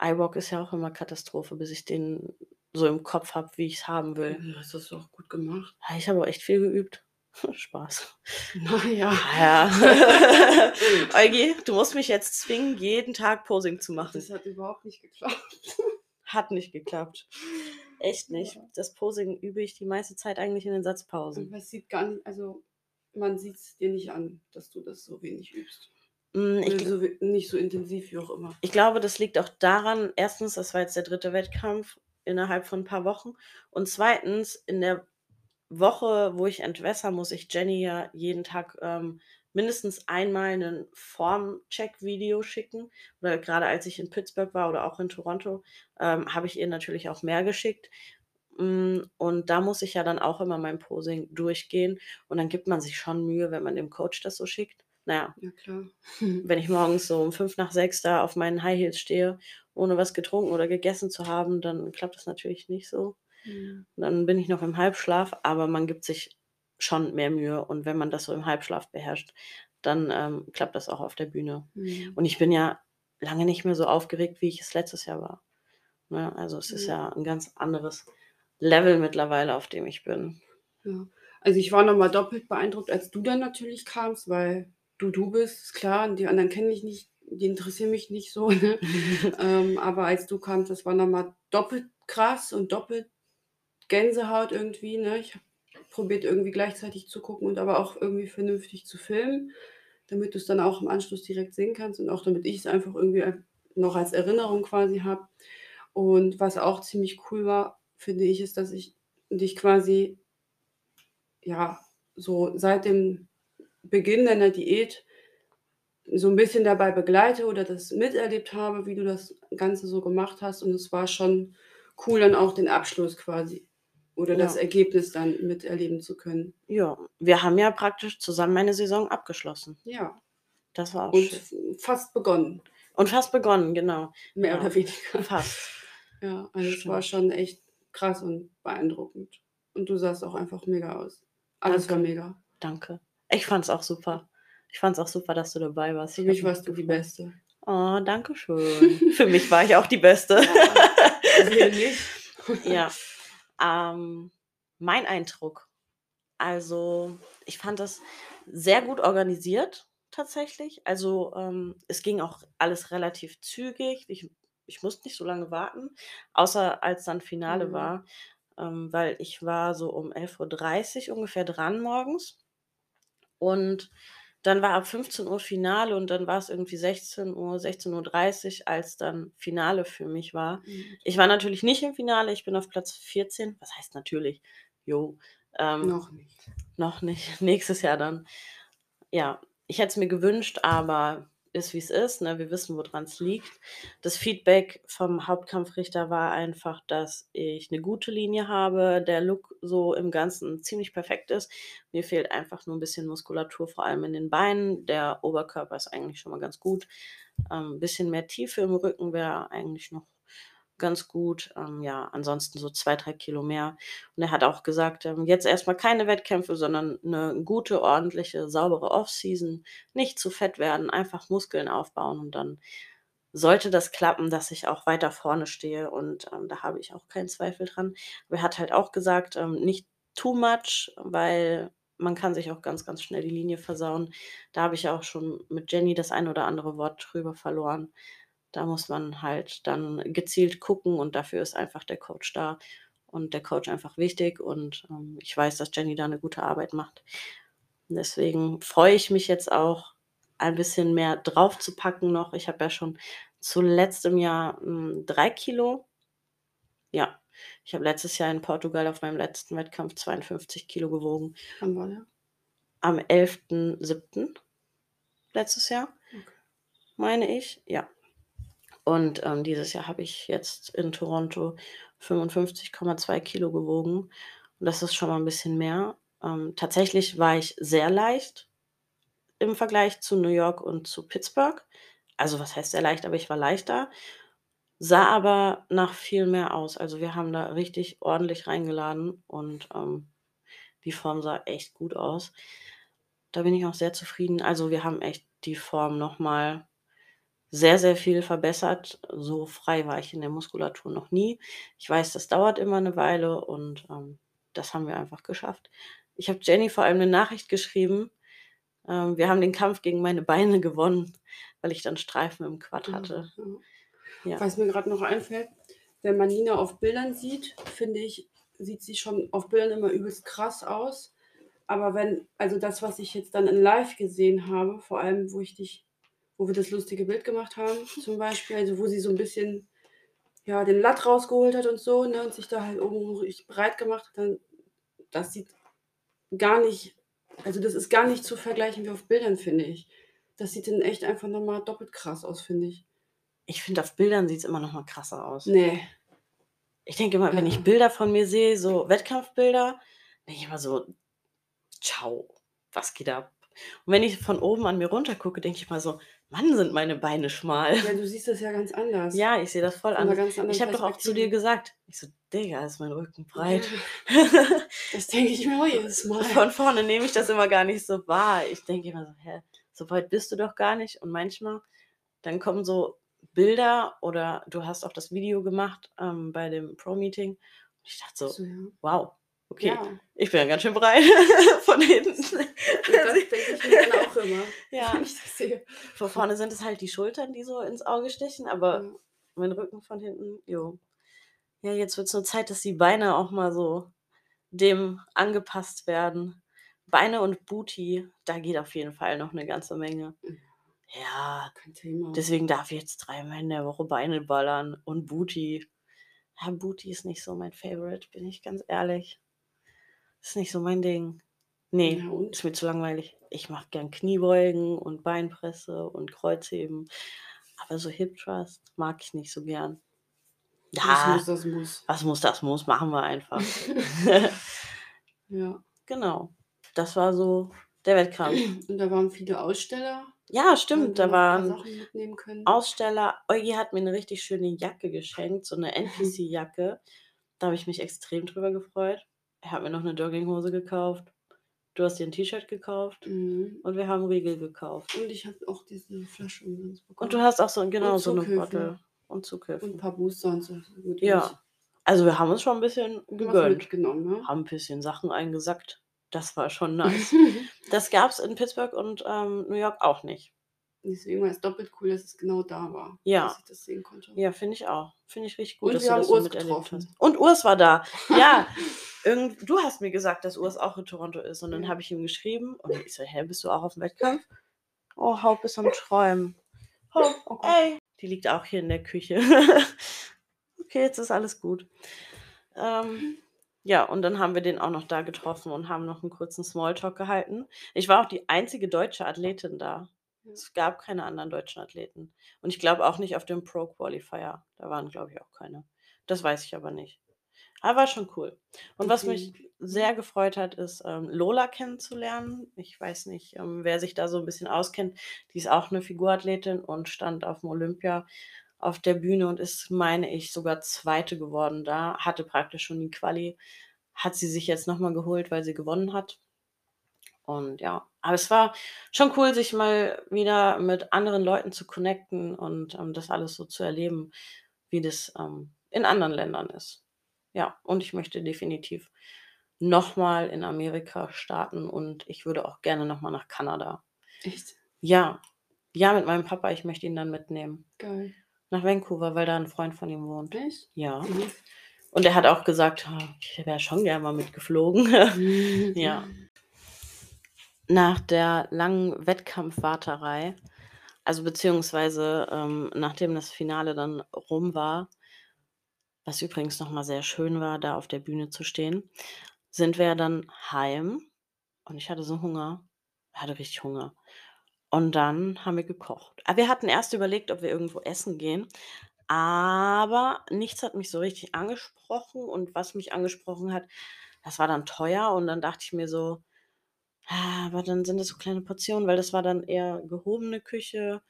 Eye-Walk ist ja auch immer Katastrophe, bis ich den so im Kopf habe, wie ich's haben will. Ja, hast das doch gut gemacht. Ja, ich habe auch echt viel geübt. [laughs] Spaß. Na ja. [laughs] Eugi, du musst mich jetzt zwingen, jeden Tag Posing zu machen. Das hat überhaupt nicht geklappt. Hat nicht geklappt. Echt nicht. Ja. Das Posing übe ich die meiste Zeit eigentlich in den Satzpausen. Aber es sieht gar nicht also, man sieht's dir nicht an, dass du das so wenig übst. Hm, ich so nicht so intensiv, wie auch immer. Ich glaube, das liegt auch daran, 1., das war jetzt der 3. Wettkampf innerhalb von 'n paar Wochen und 2., in der Woche, wo ich entwässer, muss ich Jenny ja jeden Tag, ähm, mindestens einmal 'nen Formcheck-Video schicken. Weil grade als ich in Pittsburgh war oder auch in Toronto, ähm, habe ich ihr natürlich auch mehr geschickt. Hm, und da muss ich ja dann auch immer mein Posing durchgehen und dann gibt man sich schon Mühe, wenn man dem Coach das so schickt. Na ja, Ja klar. [laughs] wenn ich morgens so um 5:55 da auf meinen High Heels stehe, ohne was getrunken oder gegessen zu haben, dann klappt das natürlich nicht so. Mhm. Dann bin ich noch im Halbschlaf, aber man gibt sich schon mehr Mühe und wenn man das so im Halbschlaf beherrscht, dann, ähm, klappt das auch auf der Bühne. Mhm. Und ich bin ja lange nicht mehr so aufgeregt, wie ich es letztes Jahr war. Ne, also, es ist Ja. ja 'n ganz anderes Level mittlerweile, auf dem ich bin. Ja. Also, ich war noch mal doppelt beeindruckt, als du dann natürlich kamst, weil du du bist, ist klar. Die anderen kenne ich nicht, die interessieren mich nicht so, [laughs] ne? [laughs] Ähm, aber als du kamst, das war noch mal doppelt krass und doppelt Gänsehaut irgendwie, ne? Ich habe probiert, irgendwie gleichzeitig zu gucken und aber auch irgendwie vernünftig zu filmen, damit du's dann auch im Anschluss direkt sehen kannst und auch damit ich's einfach irgendwie noch als Erinnerung quasi habe. Und was auch ziemlich cool war, finde ich, ist, dass ich dich quasi ja, so seit dem Beginn deiner Diät so 'n bisschen dabei begleite oder das miterlebt habe, wie du das Ganze so gemacht hast. Und es war schon cool, dann auch den Abschluss quasi oder das Ja. Ergebnis dann miterleben zu können. Ja, wir haben ja praktisch zusammen eine Saison abgeschlossen. Ja. Das war auch Und schön. fast begonnen. Und fast begonnen, genau. Mehr Ja. oder weniger. Fast. Ja, also, es war Stimmt. schon echt krass und beeindruckend. Und du sahst auch einfach mega aus. Alles war Danke. mega. Danke. Ich fand's auch super. Ich fand's auch super, dass du dabei warst. Für mich warst du die. Beste. Oh, danke schön. [laughs] Für mich war ich auch die Beste. Ja, nicht. [laughs] Ja. Ähm, mein Eindruck. Also, ich fand das sehr gut organisiert tatsächlich. Also, ähm, es ging auch alles relativ zügig. Ich ich musste nicht so lange warten, außer als dann Finale Mhm. war, ähm, weil ich war so um 11:30 ungefähr dran morgens. Und dann war ab 15:00 Finale und dann war's irgendwie 16:00, 16:30, als dann Finale für mich war. Mhm. Ich war natürlich nicht im Finale, ich bin auf Platz 14. Was heißt natürlich? Jo, ähm, Noch nicht. noch nicht. [laughs] Nächstes Jahr dann. Ja, ich hätte es mir gewünscht, aber ist, wie's ist, ne? Wir wissen, woran's liegt. Das Feedback vom Hauptkampfrichter war einfach, dass ich 'ne gute Linie habe, der Look so im Ganzen ziemlich perfekt ist. Mir fehlt einfach nur 'n bisschen Muskulatur, vor allem in den Beinen. Der Oberkörper ist eigentlich schon mal ganz gut. Ähm, bisschen mehr Tiefe im Rücken wäre eigentlich noch ganz gut. Ähm, ja, ansonsten so 2, 3 Kilo mehr. Und er hat auch gesagt, ähm, jetzt erst mal keine Wettkämpfe, sondern 'ne gute, ordentliche, saubere Offseason. Nicht zu fett werden, einfach Muskeln aufbauen und dann sollte das klappen, dass ich auch weiter vorne stehe und, ähm, da habe ich auch keinen Zweifel dran. Aber er hat halt auch gesagt, ähm, nicht too much, weil man kann sich auch ganz, ganz schnell die Linie versauen. Da habe ich auch schon mit Jenny das ein oder andere Wort drüber verloren. Da muss man halt dann gezielt gucken und dafür ist einfach der Coach da. und der Coach einfach wichtig und ähm, ich weiß, dass Jenny da eine gute Arbeit macht. Und deswegen freue ich mich jetzt auch, ein bisschen mehr drauf zu packen noch. Ich habe ja schon zuletzt im Jahr hm, drei Kilo. Ja, ich habe letztes Jahr in Portugal auf meinem letzten Wettkampf 52 Kilo gewogen. War der? Am 11.07. letztes Jahr, Okay. meine ich. Ja. Und ähm, dieses Jahr habe ich jetzt in Toronto 55,2 Kilo gewogen. Und das ist schon mal ein bisschen mehr. Ähm, tatsächlich war ich sehr leicht im Vergleich zu New York und zu Pittsburgh. Also was heißt sehr leicht, aber ich war leichter. Sah aber nach viel mehr aus. Also wir haben da richtig ordentlich reingeladen und ähm, die Form sah echt gut aus. Da bin ich auch sehr zufrieden. Also wir haben echt die Form nochmal sehr, sehr viel verbessert. So frei war ich in der Muskulatur noch nie. Ich weiß, das dauert immer eine Weile und ähm, das haben wir einfach geschafft. Ich habe Jenny vor allem eine Nachricht geschrieben. Ähm, wir haben den Kampf gegen meine Beine gewonnen, weil ich dann Streifen im Quad hatte. Ja. Ja. Was mir gerade noch einfällt, wenn man Nina auf Bildern sieht, finde ich, sieht sie schon auf Bildern immer übelst krass aus. Aber wenn, also das, was ich jetzt dann in live gesehen habe, vor allem, wo ich dich, wo wir das lustige Bild gemacht haben, zum Beispiel, also wo sie so ein bisschen ja, den Latt rausgeholt hat und so, ne, und sich da halt oben richtig breit gemacht hat, dann das sieht gar nicht, also das ist gar nicht zu vergleichen wie auf Bildern, finde ich. Das sieht dann echt einfach nochmal doppelt krass aus, finde ich. Ich finde, auf Bildern sieht es immer noch mal krasser aus. Nee. Ich denke immer, wenn Ja. ich Bilder von mir sehe, so Wettkampfbilder, denke ich immer so, ciao, was geht ab? Und wenn ich von oben an mir runter gucke, denke ich mal so, Mann, sind meine Beine schmal. Ja, du siehst das ja ganz anders. Ja, ich sehe das voll Von einer an. ganz Ich habe doch auch zu dir gesagt, ich so, Digga, ist mein Rücken breit. [laughs] Das denke ich mir auch jedes [laughs] Mal. Von vorne nehme ich das immer gar nicht so wahr. Ich denke immer so, hä, so weit bist du doch gar nicht. Und manchmal, dann kommen so Bilder oder du hast auch das Video gemacht ähm, bei dem Pro-Meeting. Und ich dachte so, So, ja. wow, okay, Ja, ich bin ja ganz schön breit [laughs] von hinten. das denke ich mir dann auch immer, [laughs] ja, wenn ich das sehe. von vorne sind es halt die Schultern, die so ins Auge stechen, aber Ja. mein Rücken von hinten, jo. Ja, jetzt wird es nur Zeit, dass die Beine auch mal so dem angepasst werden. Beine und Booty, da geht auf jeden Fall noch eine ganze Menge. Mhm. Ja, Kein Thema. deswegen darf ich jetzt dreimal in der Woche Beine ballern und Booty. Ja, Booty ist nicht so mein Favorite, bin ich ganz ehrlich. Ist nicht so mein Ding. Nee, Ja, und? ist mir zu langweilig. Ich mache gern Kniebeugen und Beinpresse und Kreuzheben. Aber so Hip Thrust mag ich nicht so gern. Das Ja, muss, das muss. was muss, das muss, machen wir einfach. [laughs] ja. genau. Das war so der Wettkampf. [clears throat] Und da waren viele Aussteller. Ja, stimmt. Da waren. Aussteller. Eugi hat mir eine richtig schöne Jacke geschenkt, so eine NPC-Jacke. Da habe ich mich extrem drüber gefreut. Er hat mir noch eine Jogginghose gekauft. Du hast dir ein T-Shirt gekauft. Mhm. Und wir haben Riegel gekauft. Und ich habe auch diese Flasche umsonst bekommen. Und du hast auch so, genau, Und so eine. Bottle. Und Und Zughilfen. ein paar Booster und so. Gut, Ja. Also wir haben uns schon ein bisschen gegönnt. ne? Haben ein bisschen Sachen eingesackt. Das war schon [laughs] nice. Das gab es in Pittsburgh und ähm, New York auch nicht. Deswegen war es doppelt cool, dass es genau da war. Ja. Dass ich das sehen konnte. Ja, finde ich auch. Finde ich richtig gut, Und dass wir du haben das so Urs miterlebt getroffen. hast. Und Urs war da. Ja, [laughs] irgend, du hast mir gesagt, dass Urs auch in Toronto ist. Und dann habe ich ihm geschrieben. Und ich so, hä, bist du auch auf dem Wettkampf? Oh, Haupt ist am Träumen. Haupt, Oh Gott. ey. Die liegt auch hier in der Küche. [laughs] okay, jetzt ist alles gut. Ähm, ja, und dann haben wir den auch noch da getroffen und haben noch einen kurzen Smalltalk gehalten. Ich war auch die einzige deutsche Athletin da. Es gab keine anderen deutschen Athleten. Und ich glaube auch nicht auf dem Pro Qualifier. Da waren, glaube ich, auch keine. Das weiß ich aber nicht. Aber war schon cool. Und was mich sehr gefreut hat, ist ähm, Lola kennenzulernen. Ich weiß nicht, ähm, wer sich da so ein bisschen auskennt. Die ist auch eine Figurathletin und stand auf dem Olympia auf der Bühne und ist, meine ich, sogar Zweite geworden da. Hatte praktisch schon die Quali. Hat sie sich jetzt nochmal geholt, weil sie gewonnen hat. Und ja, aber es war schon cool, sich mal wieder mit anderen Leuten zu connecten und ähm, das alles so zu erleben, wie das ähm, in anderen Ländern ist. Ja, und ich möchte definitiv nochmal in Amerika starten und ich würde auch gerne nochmal nach Kanada. Echt Ja, ja, mit meinem Papa, ich möchte ihn dann mitnehmen. geil. Nach Vancouver, weil da ein Freund von ihm wohnt. Echt? Ja. Mhm. Und er hat auch gesagt, "Ah, ich wäre schon gerne mal mitgeflogen. [laughs] ja. Nach der langen Wettkampfwarterei, also beziehungsweise ähm, nachdem das Finale dann rum war, was übrigens nochmal sehr schön war, da auf der Bühne zu stehen, sind wir dann heim und ich hatte so Hunger. Hatte richtig Hunger. Und dann haben wir gekocht. Aber wir hatten erst überlegt, ob wir irgendwo essen gehen, aber nichts hat mich so richtig angesprochen und was mich angesprochen hat, das war dann teuer und dann dachte ich mir so, ah, aber dann sind das so kleine Portionen, weil das war dann eher gehobene Küche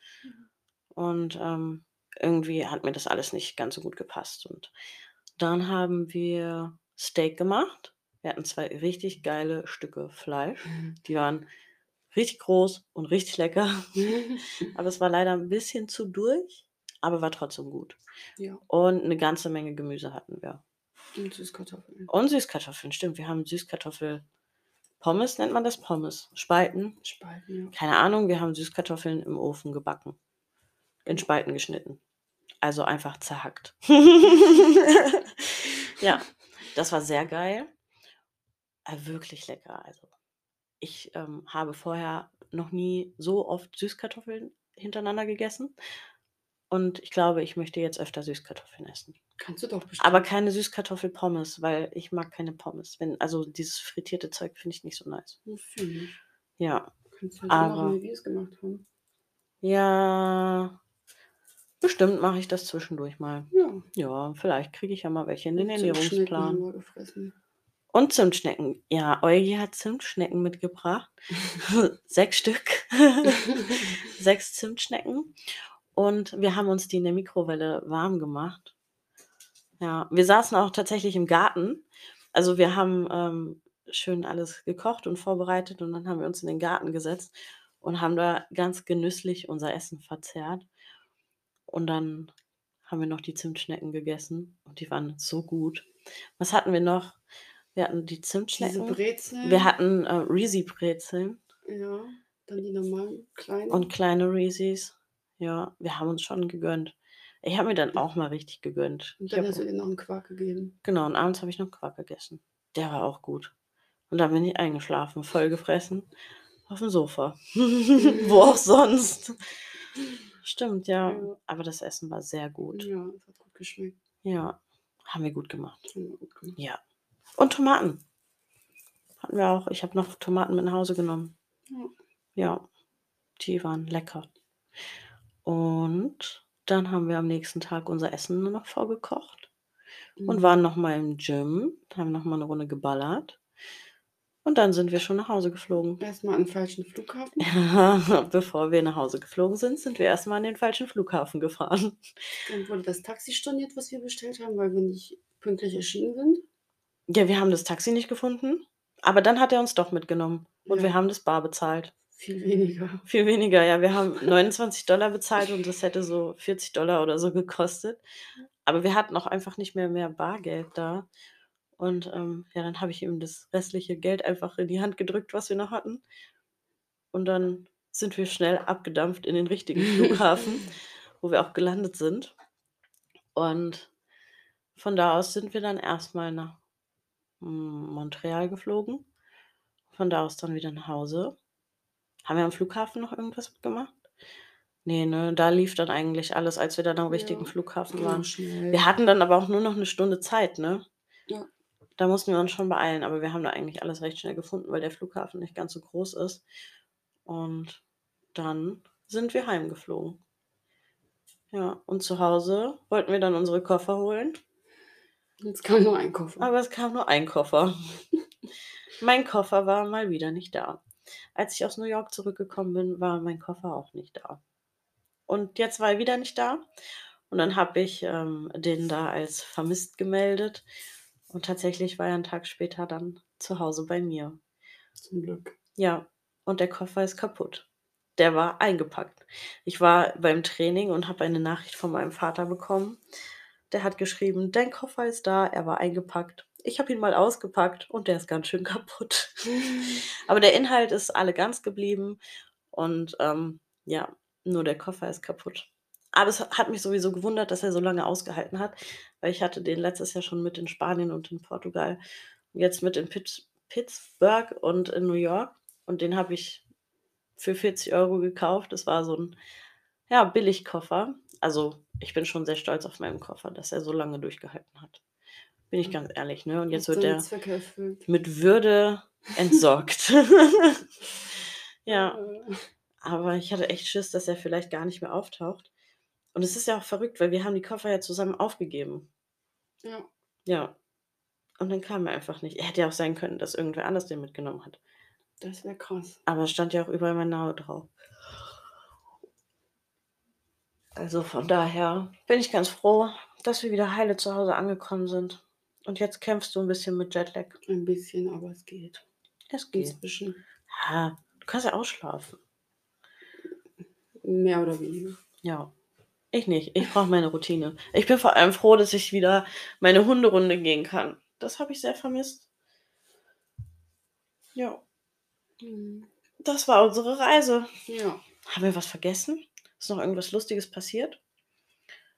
und ähm, irgendwie hat mir das alles nicht ganz so gut gepasst. Und dann haben wir Steak gemacht. Wir hatten zwei richtig geile Stücke Fleisch. Die waren richtig groß und richtig lecker. [laughs] aber es war leider ein bisschen zu durch, aber war trotzdem gut. Ja, Und eine ganze Menge Gemüse hatten wir. und Süßkartoffeln. Und Süßkartoffeln, stimmt. Wir haben Süßkartoffel Pommes nennt man das Pommes. Spalten. Spalten, ja. Keine Ahnung, wir haben Süßkartoffeln im Ofen gebacken. In Spalten geschnitten. Also einfach zerhackt. [laughs] ja, das war sehr geil. Äh, wirklich lecker. Also ich ähm, habe vorher noch nie so oft Süßkartoffeln hintereinander gegessen. Und ich glaube, ich möchte jetzt öfter Süßkartoffeln essen. Kannst du doch bestimmt. Aber keine Süßkartoffelpommes, weil ich mag keine Pommes. Wenn, also dieses frittierte Zeug finde ich nicht so nice. Wofür nicht? Ja. Kannst du halt so Aber- machen, wie wir es gemacht haben. Ja. Bestimmt mache ich das zwischendurch mal. Ja. Ja, vielleicht kriege ich ja mal welche in den Ernährungsplan. Und Zimtschnecken. Ja, Eugi hat Zimtschnecken mitgebracht. [laughs] [laughs] Sechs Stück. [laughs] Sechs Zimtschnecken. Und wir haben uns die in der Mikrowelle warm gemacht. Ja, wir saßen auch tatsächlich im Garten. Also wir haben ähm, schön alles gekocht und vorbereitet und dann haben wir uns in den Garten gesetzt und haben da ganz genüsslich unser Essen verzehrt. Und dann haben wir noch die Zimtschnecken gegessen und die waren so gut. Was hatten wir noch? Wir hatten die Diese Zimtschnecken. Brezeln. Wir hatten äh, Reezy-Brezeln Ja, dann die normalen kleinen. und kleine Reese's. Ja, wir haben uns schon gegönnt. Ich habe mir dann auch mal richtig gegönnt. Und Ich dann hab, hast du dir noch einen Quark gegeben. genau, und abends habe ich noch Quark gegessen. Der war auch gut. Und dann bin ich eingeschlafen, voll gefressen. Auf dem Sofa. [laughs] Wo auch sonst. Stimmt, ja. Ja. Aber das Essen war sehr gut. Ja, das hat gut geschmeckt. Ja, haben wir gut gemacht. Haben wir gut gemacht. Ja. Und Tomaten. Hatten wir auch. Ich habe noch Tomaten mit nach Hause genommen. Ja. Ja, die waren lecker. Und dann haben wir am nächsten Tag unser Essen nur noch vorgekocht und Mhm. waren nochmal im Gym, haben nochmal eine Runde geballert. Und dann sind wir schon nach Hause geflogen. Erstmal an den falschen Flughafen. [laughs] Bevor wir nach Hause geflogen sind, sind wir erstmal an den falschen Flughafen gefahren. Dann wurde das Taxi storniert, was wir bestellt haben, weil wir nicht pünktlich erschienen sind. Ja, wir haben das Taxi nicht gefunden, aber dann hat er uns doch mitgenommen und Ja. wir haben das bar bezahlt. Viel weniger. Viel weniger, ja. Wir haben 29 Dollar bezahlt und das hätte so 40 Dollar oder so gekostet. Aber wir hatten auch einfach nicht mehr mehr Bargeld da. Und ähm, ja, dann habe ich ihm das restliche Geld einfach in die Hand gedrückt, was wir noch hatten. Und dann sind wir schnell abgedampft in den richtigen Flughafen, [laughs] wo wir auch gelandet sind. Und von da aus sind wir dann erstmal nach Montreal geflogen. Von da aus dann wieder nach Hause. Haben wir am Flughafen noch irgendwas gemacht? Nee, ne, da lief dann eigentlich alles, als wir dann am richtigen Ja, Flughafen waren. schnell. Wir hatten dann aber auch nur noch eine Stunde Zeit, ne? Ja. Da mussten wir uns schon beeilen, aber wir haben da eigentlich alles recht schnell gefunden, weil der Flughafen nicht ganz so groß ist. Und dann sind wir heimgeflogen. Ja, und zu Hause wollten wir dann unsere Koffer holen, Jetzt kam nur ein Koffer. aber es kam nur ein Koffer. [laughs] mein Koffer war mal wieder nicht da. Als ich aus New York zurückgekommen bin, war mein Koffer auch nicht da. Und jetzt war er wieder nicht da. Und dann habe ich ähm, den da als vermisst gemeldet. Und tatsächlich war er einen Tag später dann zu Hause bei mir. Zum Glück. Ja, und der Koffer ist kaputt. Der war eingepackt. Ich war beim Training und habe eine Nachricht von meinem Vater bekommen. Der hat geschrieben, dein Koffer ist da, er war eingepackt. Ich habe ihn mal ausgepackt und der ist ganz schön [laughs] kaputt. [laughs] Aber der Inhalt ist alle ganz geblieben und ähm, ja, nur der Koffer ist kaputt. Aber es hat mich sowieso gewundert, dass er so lange ausgehalten hat, weil ich hatte den letztes Jahr schon mit in Spanien und in Portugal und jetzt mit in Pitts Pittsburgh und in New York und den habe ich für 40 Euro gekauft. Das war so 'n, ja, Billigkoffer. Also, ich bin schon sehr stolz auf meinen Koffer, dass er so lange durchgehalten hat. Bin ich ganz ehrlich, ne? Und jetzt wird er mit Würde entsorgt. [laughs] Ja. Äh. Aber ich hatte echt Schiss, dass er vielleicht gar nicht mehr auftaucht. Und es ist ja auch verrückt, weil wir haben die Koffer ja zusammen aufgegeben. Ja. Ja. Und dann kam er einfach nicht. Er hätte ja auch sein können, dass irgendwer anders den mitgenommen hat. Das wäre krass. Aber es stand ja auch überall mein Name drauf. Also, von daher bin ich ganz froh, dass wir wieder heile zu Hause angekommen sind. Und jetzt kämpfst du 'n bisschen mit Jetlag. Ein bisschen, aber es geht. Es geht. Inzwischen. Ja, du kannst ja ausschlafen. Mehr oder weniger. Ja. Ich nicht. Ich brauche meine Routine. Ich bin vor allem froh, dass ich wieder meine Hunderunde gehen kann. Das habe ich sehr vermisst. Ja. Mhm. Das war unsere Reise. Ja. Haben wir was vergessen? Ist noch irgendwas Lustiges passiert?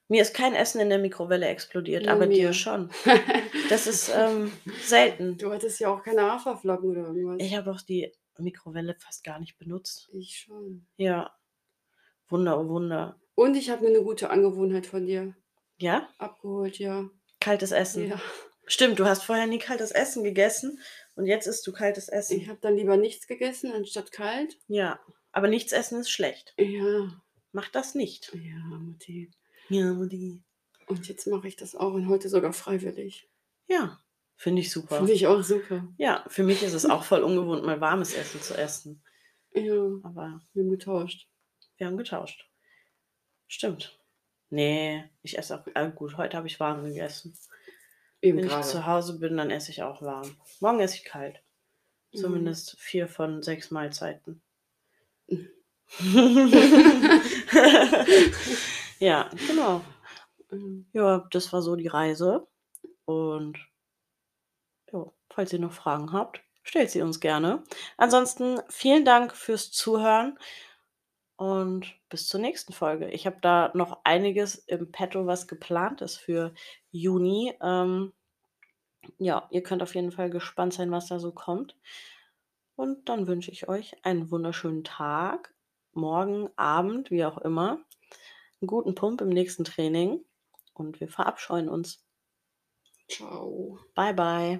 Mir ist kein Essen in der Mikrowelle explodiert, Nur aber dir mir. schon. [laughs] Das ist, ähm, selten. Du hattest ja auch keine Haferflocken oder irgendwas. Ich habe auch die Mikrowelle fast gar nicht benutzt. Ich schon. Ja. Wunder, oh Wunder. Und ich habe mir 'ne gute Angewohnheit von dir Ja? abgeholt, ja. Kaltes Essen. Ja. Stimmt, du hast vorher nie kaltes Essen gegessen und jetzt isst du kaltes Ich Essen. habe dann lieber nichts gegessen anstatt kalt. Ja, aber nichts essen ist schlecht. Ja. Mach das nicht. Ja, Mutti. Ja, Mutti. Und jetzt mache ich das auch und heute sogar freiwillig. Ja, finde ich super. Finde ich auch super. Ja, für mich ist es auch voll ungewohnt, mal warmes Essen zu essen. Ja, Aber wir haben getauscht. wir haben getauscht. Stimmt. Ne, ich esse auch ah, gut, heute habe ich warm gegessen. Eben Wenn ich grade. zu Hause bin, dann esse ich auch warm. Morgen esse ich kalt. Mhm. Zumindest 4 von 6 Mahlzeiten. [laughs] [laughs] Ja, genau. Ja, das war so die Reise. Und ja, falls ihr noch Fragen habt, stellt sie uns gerne. Ansonsten vielen Dank fürs Zuhören und bis zur nächsten Folge. Ich habe da noch einiges im Petto, was geplant ist für Juni. Ähm, ja, ihr könnt auf jeden Fall gespannt sein, was da so kommt. Und dann wünsche ich euch einen wunderschönen Tag, morgen, Abend, wie auch immer. 'N guten Pump im nächsten Training und wir verabscheuen uns. Tschau. Bye, bye.